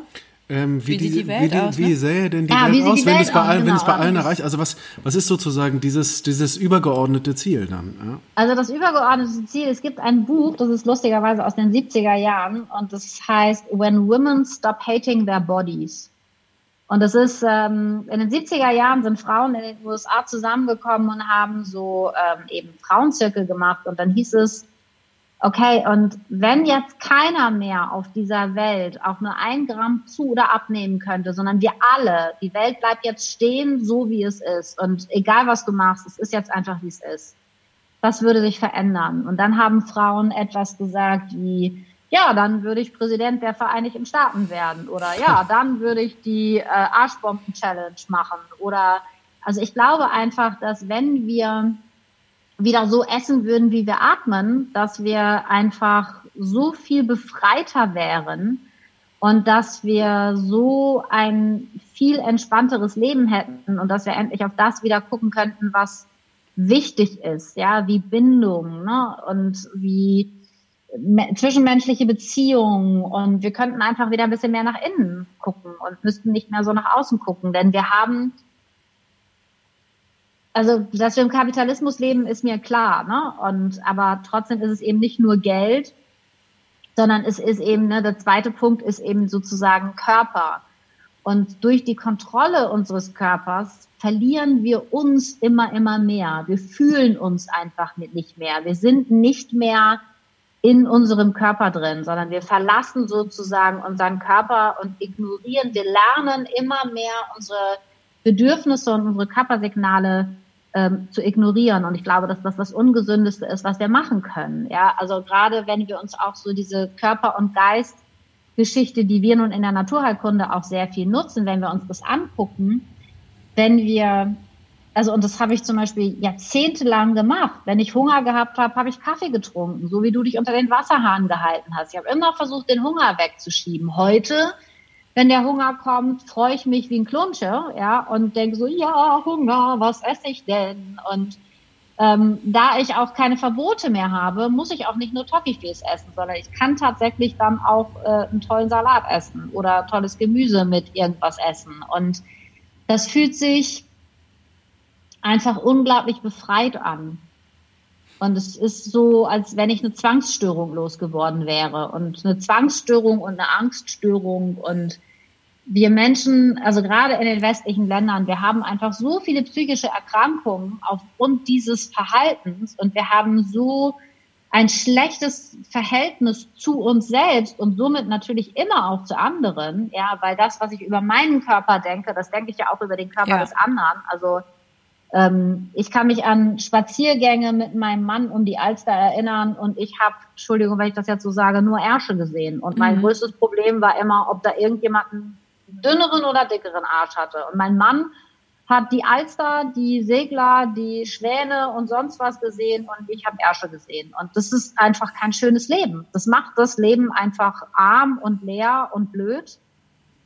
Ähm, wie, wie, die, die Welt wie, aus, wie ne? sähe denn die ja, Welt aus, wenn, Welt es bei allen, genau. wenn es bei allen erreicht? Also was, was ist sozusagen dieses, dieses übergeordnete Ziel dann? Ja? Also das übergeordnete Ziel, es gibt ein Buch, das ist lustigerweise aus den 70er Jahren und das heißt When Women Stop Hating Their Bodies. Und das ist, ähm, in den 70er Jahren sind Frauen in den USA zusammengekommen und haben so ähm, eben Frauenzirkel gemacht und dann hieß es, Okay, und wenn jetzt keiner mehr auf dieser Welt auch nur ein Gramm zu oder abnehmen könnte, sondern wir alle, die Welt bleibt jetzt stehen, so wie es ist. Und egal was du machst, es ist jetzt einfach, wie es ist. Was würde sich verändern? Und dann haben Frauen etwas gesagt wie, ja, dann würde ich Präsident der Vereinigten Staaten werden. Oder ja, dann würde ich die äh, Arschbomben-Challenge machen. Oder, also ich glaube einfach, dass wenn wir wieder so essen würden, wie wir atmen, dass wir einfach so viel befreiter wären und dass wir so ein viel entspannteres Leben hätten und dass wir endlich auf das wieder gucken könnten, was wichtig ist, ja, wie Bindung ne? und wie zwischenmenschliche Beziehungen und wir könnten einfach wieder ein bisschen mehr nach innen gucken und müssten nicht mehr so nach außen gucken, denn wir haben also, dass wir im Kapitalismus leben, ist mir klar, ne? Und aber trotzdem ist es eben nicht nur Geld, sondern es ist eben, ne, der zweite Punkt ist eben sozusagen Körper. Und durch die Kontrolle unseres Körpers verlieren wir uns immer, immer mehr. Wir fühlen uns einfach nicht mehr. Wir sind nicht mehr in unserem Körper drin, sondern wir verlassen sozusagen unseren Körper und ignorieren. Wir lernen immer mehr unsere Bedürfnisse und unsere Körpersignale ähm, zu ignorieren. Und ich glaube, dass das das Ungesündeste ist, was wir machen können. Ja, also gerade wenn wir uns auch so diese Körper- und Geistgeschichte, die wir nun in der Naturheilkunde auch sehr viel nutzen, wenn wir uns das angucken, wenn wir also und das habe ich zum Beispiel jahrzehntelang gemacht. Wenn ich Hunger gehabt habe, habe ich Kaffee getrunken, so wie du dich unter den Wasserhahn gehalten hast. Ich habe immer versucht, den Hunger wegzuschieben. Heute wenn der Hunger kommt, freue ich mich wie ein Klunsche, ja, und denke so, ja, Hunger, was esse ich denn? Und ähm, da ich auch keine Verbote mehr habe, muss ich auch nicht nur Toffifees essen, sondern ich kann tatsächlich dann auch äh, einen tollen Salat essen oder tolles Gemüse mit irgendwas essen. Und das fühlt sich einfach unglaublich befreit an. Und es ist so, als wenn ich eine Zwangsstörung losgeworden wäre. Und eine Zwangsstörung und eine Angststörung. Und wir Menschen, also gerade in den westlichen Ländern, wir haben einfach so viele psychische Erkrankungen aufgrund dieses Verhaltens. Und wir haben so ein schlechtes Verhältnis zu uns selbst und somit natürlich immer auch zu anderen. Ja, weil das, was ich über meinen Körper denke, das denke ich ja auch über den Körper ja. des anderen. Also ähm, ich kann mich an Spaziergänge mit meinem Mann um die Alster erinnern und ich habe, Entschuldigung, wenn ich das jetzt so sage, nur Ärsche gesehen. Und mein mhm. größtes Problem war immer, ob da irgendjemand einen dünneren oder dickeren Arsch hatte. Und mein Mann hat die Alster, die Segler, die Schwäne und sonst was gesehen und ich habe Ärsche gesehen. Und das ist einfach kein schönes Leben. Das macht das Leben einfach arm und leer und blöd.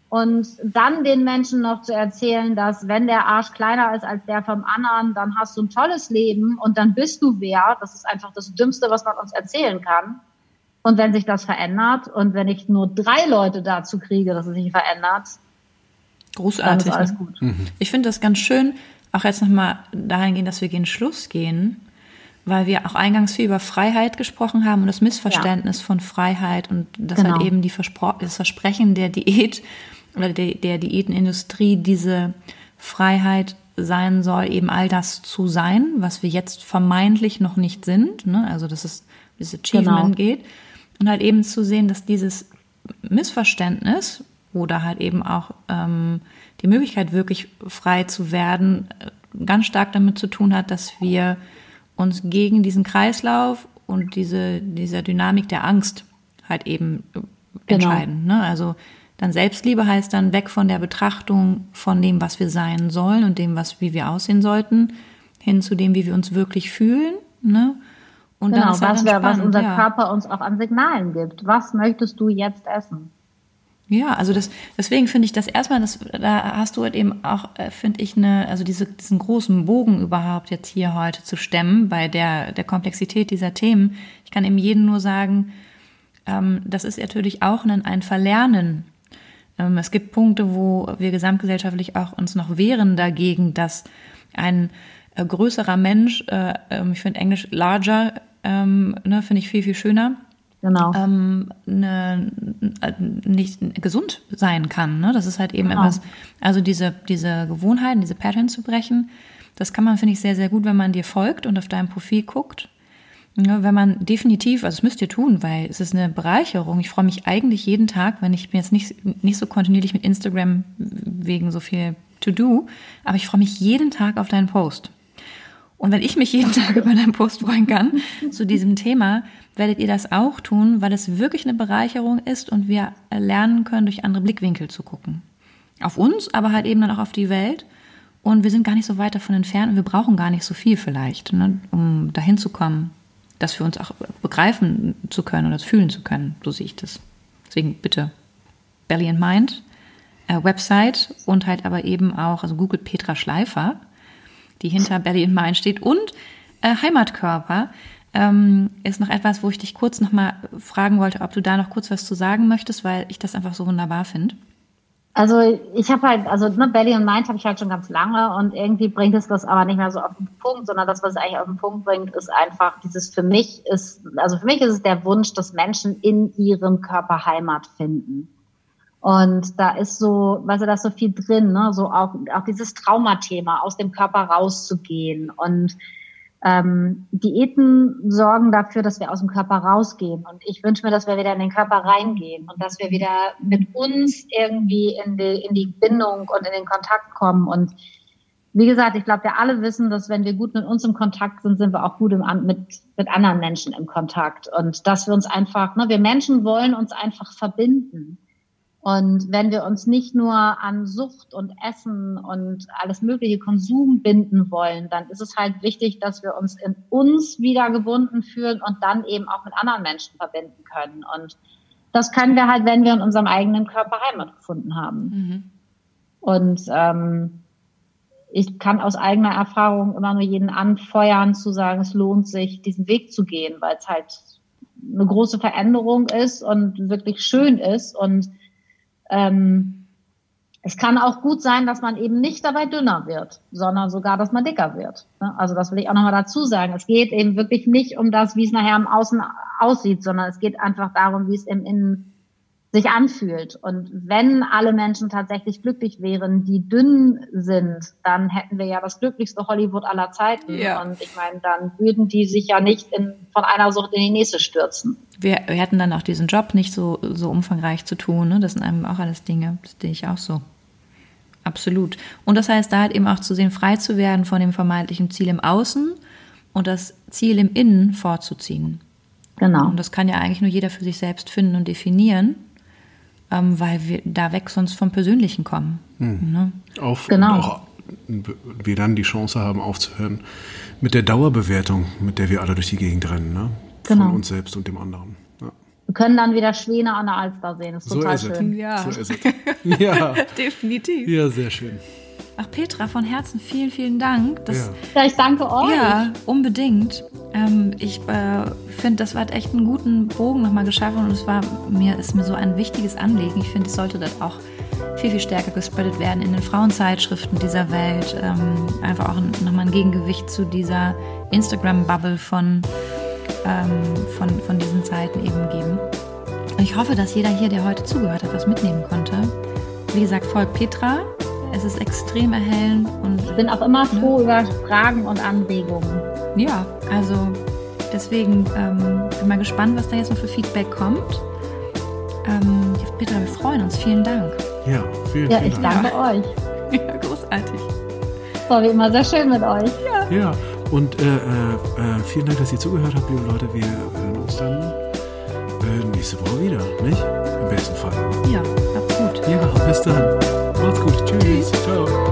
Und dann den Menschen noch zu erzählen, dass wenn der Arsch kleiner ist als der vom anderen, dann hast du ein tolles Leben und dann bist du wer. Das ist einfach das Dümmste, was man uns erzählen kann. Und wenn sich das verändert und wenn ich nur drei Leute dazu kriege, dass es sich verändert, großartig. Dann ist alles ne? gut. Mhm. Ich finde das ganz schön, auch jetzt nochmal dahingehend, dass wir gegen Schluss gehen, weil wir auch eingangs viel über Freiheit gesprochen haben und das Missverständnis ja. von Freiheit und das halt genau. halt eben die Verspro das Versprechen der Diät oder der, der Diätenindustrie diese Freiheit sein soll, eben all das zu sein, was wir jetzt vermeintlich noch nicht sind. Ne? Also dass es dieses Achievement genau. geht. Und halt eben zu sehen, dass dieses Missverständnis oder halt eben auch ähm, die Möglichkeit, wirklich frei zu werden, äh, ganz stark damit zu tun hat, dass wir uns gegen diesen Kreislauf und diese, diese Dynamik der Angst halt eben äh, genau. entscheiden. Genau. Ne? Also dann Selbstliebe heißt dann weg von der Betrachtung von dem, was wir sein sollen und dem, was wie wir aussehen sollten, hin zu dem, wie wir uns wirklich fühlen. Ne? Und genau, dann was, wir, was unser ja. Körper uns auch an Signalen gibt. Was möchtest du jetzt essen? Ja, also das, deswegen finde ich das erstmal, das, da hast du halt eben auch, äh, finde ich, eine, also diese, diesen großen Bogen überhaupt jetzt hier heute zu stemmen bei der, der Komplexität dieser Themen. Ich kann eben jedem nur sagen, ähm, das ist natürlich auch ein, ein Verlernen. Ähm, es gibt Punkte, wo wir gesamtgesellschaftlich auch uns noch wehren dagegen, dass ein äh, größerer Mensch, äh, ähm, ich finde Englisch larger, ähm, ne, finde ich viel, viel schöner. Genau. Ähm, ne, nicht gesund sein kann. Ne? Das ist halt eben genau. etwas, also diese, diese Gewohnheiten, diese Patterns zu brechen, das kann man, finde ich, sehr, sehr gut, wenn man dir folgt und auf deinem Profil guckt. Ja, wenn man definitiv, also das müsst ihr tun, weil es ist eine Bereicherung. Ich freue mich eigentlich jeden Tag, wenn ich bin jetzt nicht, nicht so kontinuierlich mit Instagram wegen so viel to do, aber ich freue mich jeden Tag auf deinen Post. Und wenn ich mich jeden Tag über deinen Post freuen kann zu diesem Thema, werdet ihr das auch tun, weil es wirklich eine Bereicherung ist und wir lernen können, durch andere Blickwinkel zu gucken. Auf uns, aber halt eben dann auch auf die Welt. Und wir sind gar nicht so weit davon entfernt und wir brauchen gar nicht so viel vielleicht, ne, um dahin zu kommen, dass wir uns auch begreifen zu können oder fühlen zu können. So sehe ich das. Deswegen bitte Belly and Mind, äh, Website und halt aber eben auch, also Google Petra Schleifer die hinter Belly in Mind steht. Und äh, Heimatkörper ähm, ist noch etwas, wo ich dich kurz nochmal fragen wollte, ob du da noch kurz was zu sagen möchtest, weil ich das einfach so wunderbar finde. Also ich habe halt, also ne, Belly und Mind habe ich halt schon ganz lange und irgendwie bringt es das aber nicht mehr so auf den Punkt, sondern das, was es eigentlich auf den Punkt bringt, ist einfach dieses für mich ist, also für mich ist es der Wunsch, dass Menschen in ihrem Körper Heimat finden. Und da ist so, weißt du, da ist so viel drin, ne? so auch, auch dieses Traumathema, aus dem Körper rauszugehen. Und ähm, Diäten sorgen dafür, dass wir aus dem Körper rausgehen. Und ich wünsche mir, dass wir wieder in den Körper reingehen und dass wir wieder mit uns irgendwie in die, in die Bindung und in den Kontakt kommen. Und wie gesagt, ich glaube, wir alle wissen, dass wenn wir gut mit uns im Kontakt sind, sind wir auch gut im, mit, mit anderen Menschen im Kontakt. Und dass wir uns einfach, ne, wir Menschen wollen uns einfach verbinden. Und wenn wir uns nicht nur an Sucht und Essen und alles mögliche Konsum binden wollen, dann ist es halt wichtig, dass wir uns in uns wieder gebunden fühlen und dann eben auch mit anderen Menschen verbinden können. Und das können wir halt, wenn wir in unserem eigenen Körper Heimat gefunden haben. Mhm. Und ähm, ich kann aus eigener Erfahrung immer nur jeden anfeuern, zu sagen, es lohnt sich, diesen Weg zu gehen, weil es halt eine große Veränderung ist und wirklich schön ist und ähm, es kann auch gut sein, dass man eben nicht dabei dünner wird, sondern sogar, dass man dicker wird. Ne? Also das will ich auch nochmal dazu sagen. Es geht eben wirklich nicht um das, wie es nachher im Außen aussieht, sondern es geht einfach darum, wie es im Innen sich anfühlt. Und wenn alle Menschen tatsächlich glücklich wären, die dünn sind, dann hätten wir ja das glücklichste Hollywood aller Zeiten. Ja. Und ich meine, dann würden die sich ja nicht in, von einer Sucht in die nächste stürzen. Wir, wir hätten dann auch diesen Job nicht so, so umfangreich zu tun. Ne? Das sind einem auch alles Dinge, das sehe ich auch so. Absolut. Und das heißt, da halt eben auch zu sehen, frei zu werden von dem vermeintlichen Ziel im Außen und das Ziel im Innen vorzuziehen. Genau. Und das kann ja eigentlich nur jeder für sich selbst finden und definieren ähm, weil wir da weg sonst vom Persönlichen kommen. Hm. Ne? Auf, genau. auch wir dann die Chance haben aufzuhören mit der Dauerbewertung, mit der wir alle durch die Gegend rennen, ne? Genau. von uns selbst und dem anderen. Ja. Wir können dann wieder Schwäne an der Alster sehen. Das ist so total ist schön. Es. Ja. So ist es. ja, definitiv. Ja, sehr schön. Ach, Petra, von Herzen vielen, vielen Dank. Das, ja. ja ich danke euch. Ja, unbedingt. Ähm, ich äh, finde, das hat echt einen guten Bogen nochmal geschaffen und es war mir, ist mir so ein wichtiges Anliegen. Ich finde, es sollte das auch viel, viel stärker gespreadet werden in den Frauenzeitschriften dieser Welt. Ähm, einfach auch nochmal ein Gegengewicht zu dieser Instagram-Bubble von, ähm, von, von diesen Zeiten eben geben. Ich hoffe, dass jeder hier, der heute zugehört hat, was mitnehmen konnte. Wie gesagt, folgt Petra es ist extrem erhellend und. Ich bin auch immer froh ja. über Fragen und Anregungen. Ja, also deswegen ähm, bin mal gespannt, was da jetzt noch für Feedback kommt. Ähm, Petra, wir freuen uns. Vielen Dank. Ja, vielen, Ja, vielen ich Dank. danke euch. Ja, großartig. War wie immer sehr schön mit euch. Ja, und äh, äh, äh, vielen Dank, dass ihr zugehört habt, liebe Leute. Wir hören uns dann äh, nächste Woche wieder, nicht? Im besten Fall. Ja, absolut. Ja, bis dann. Cristo.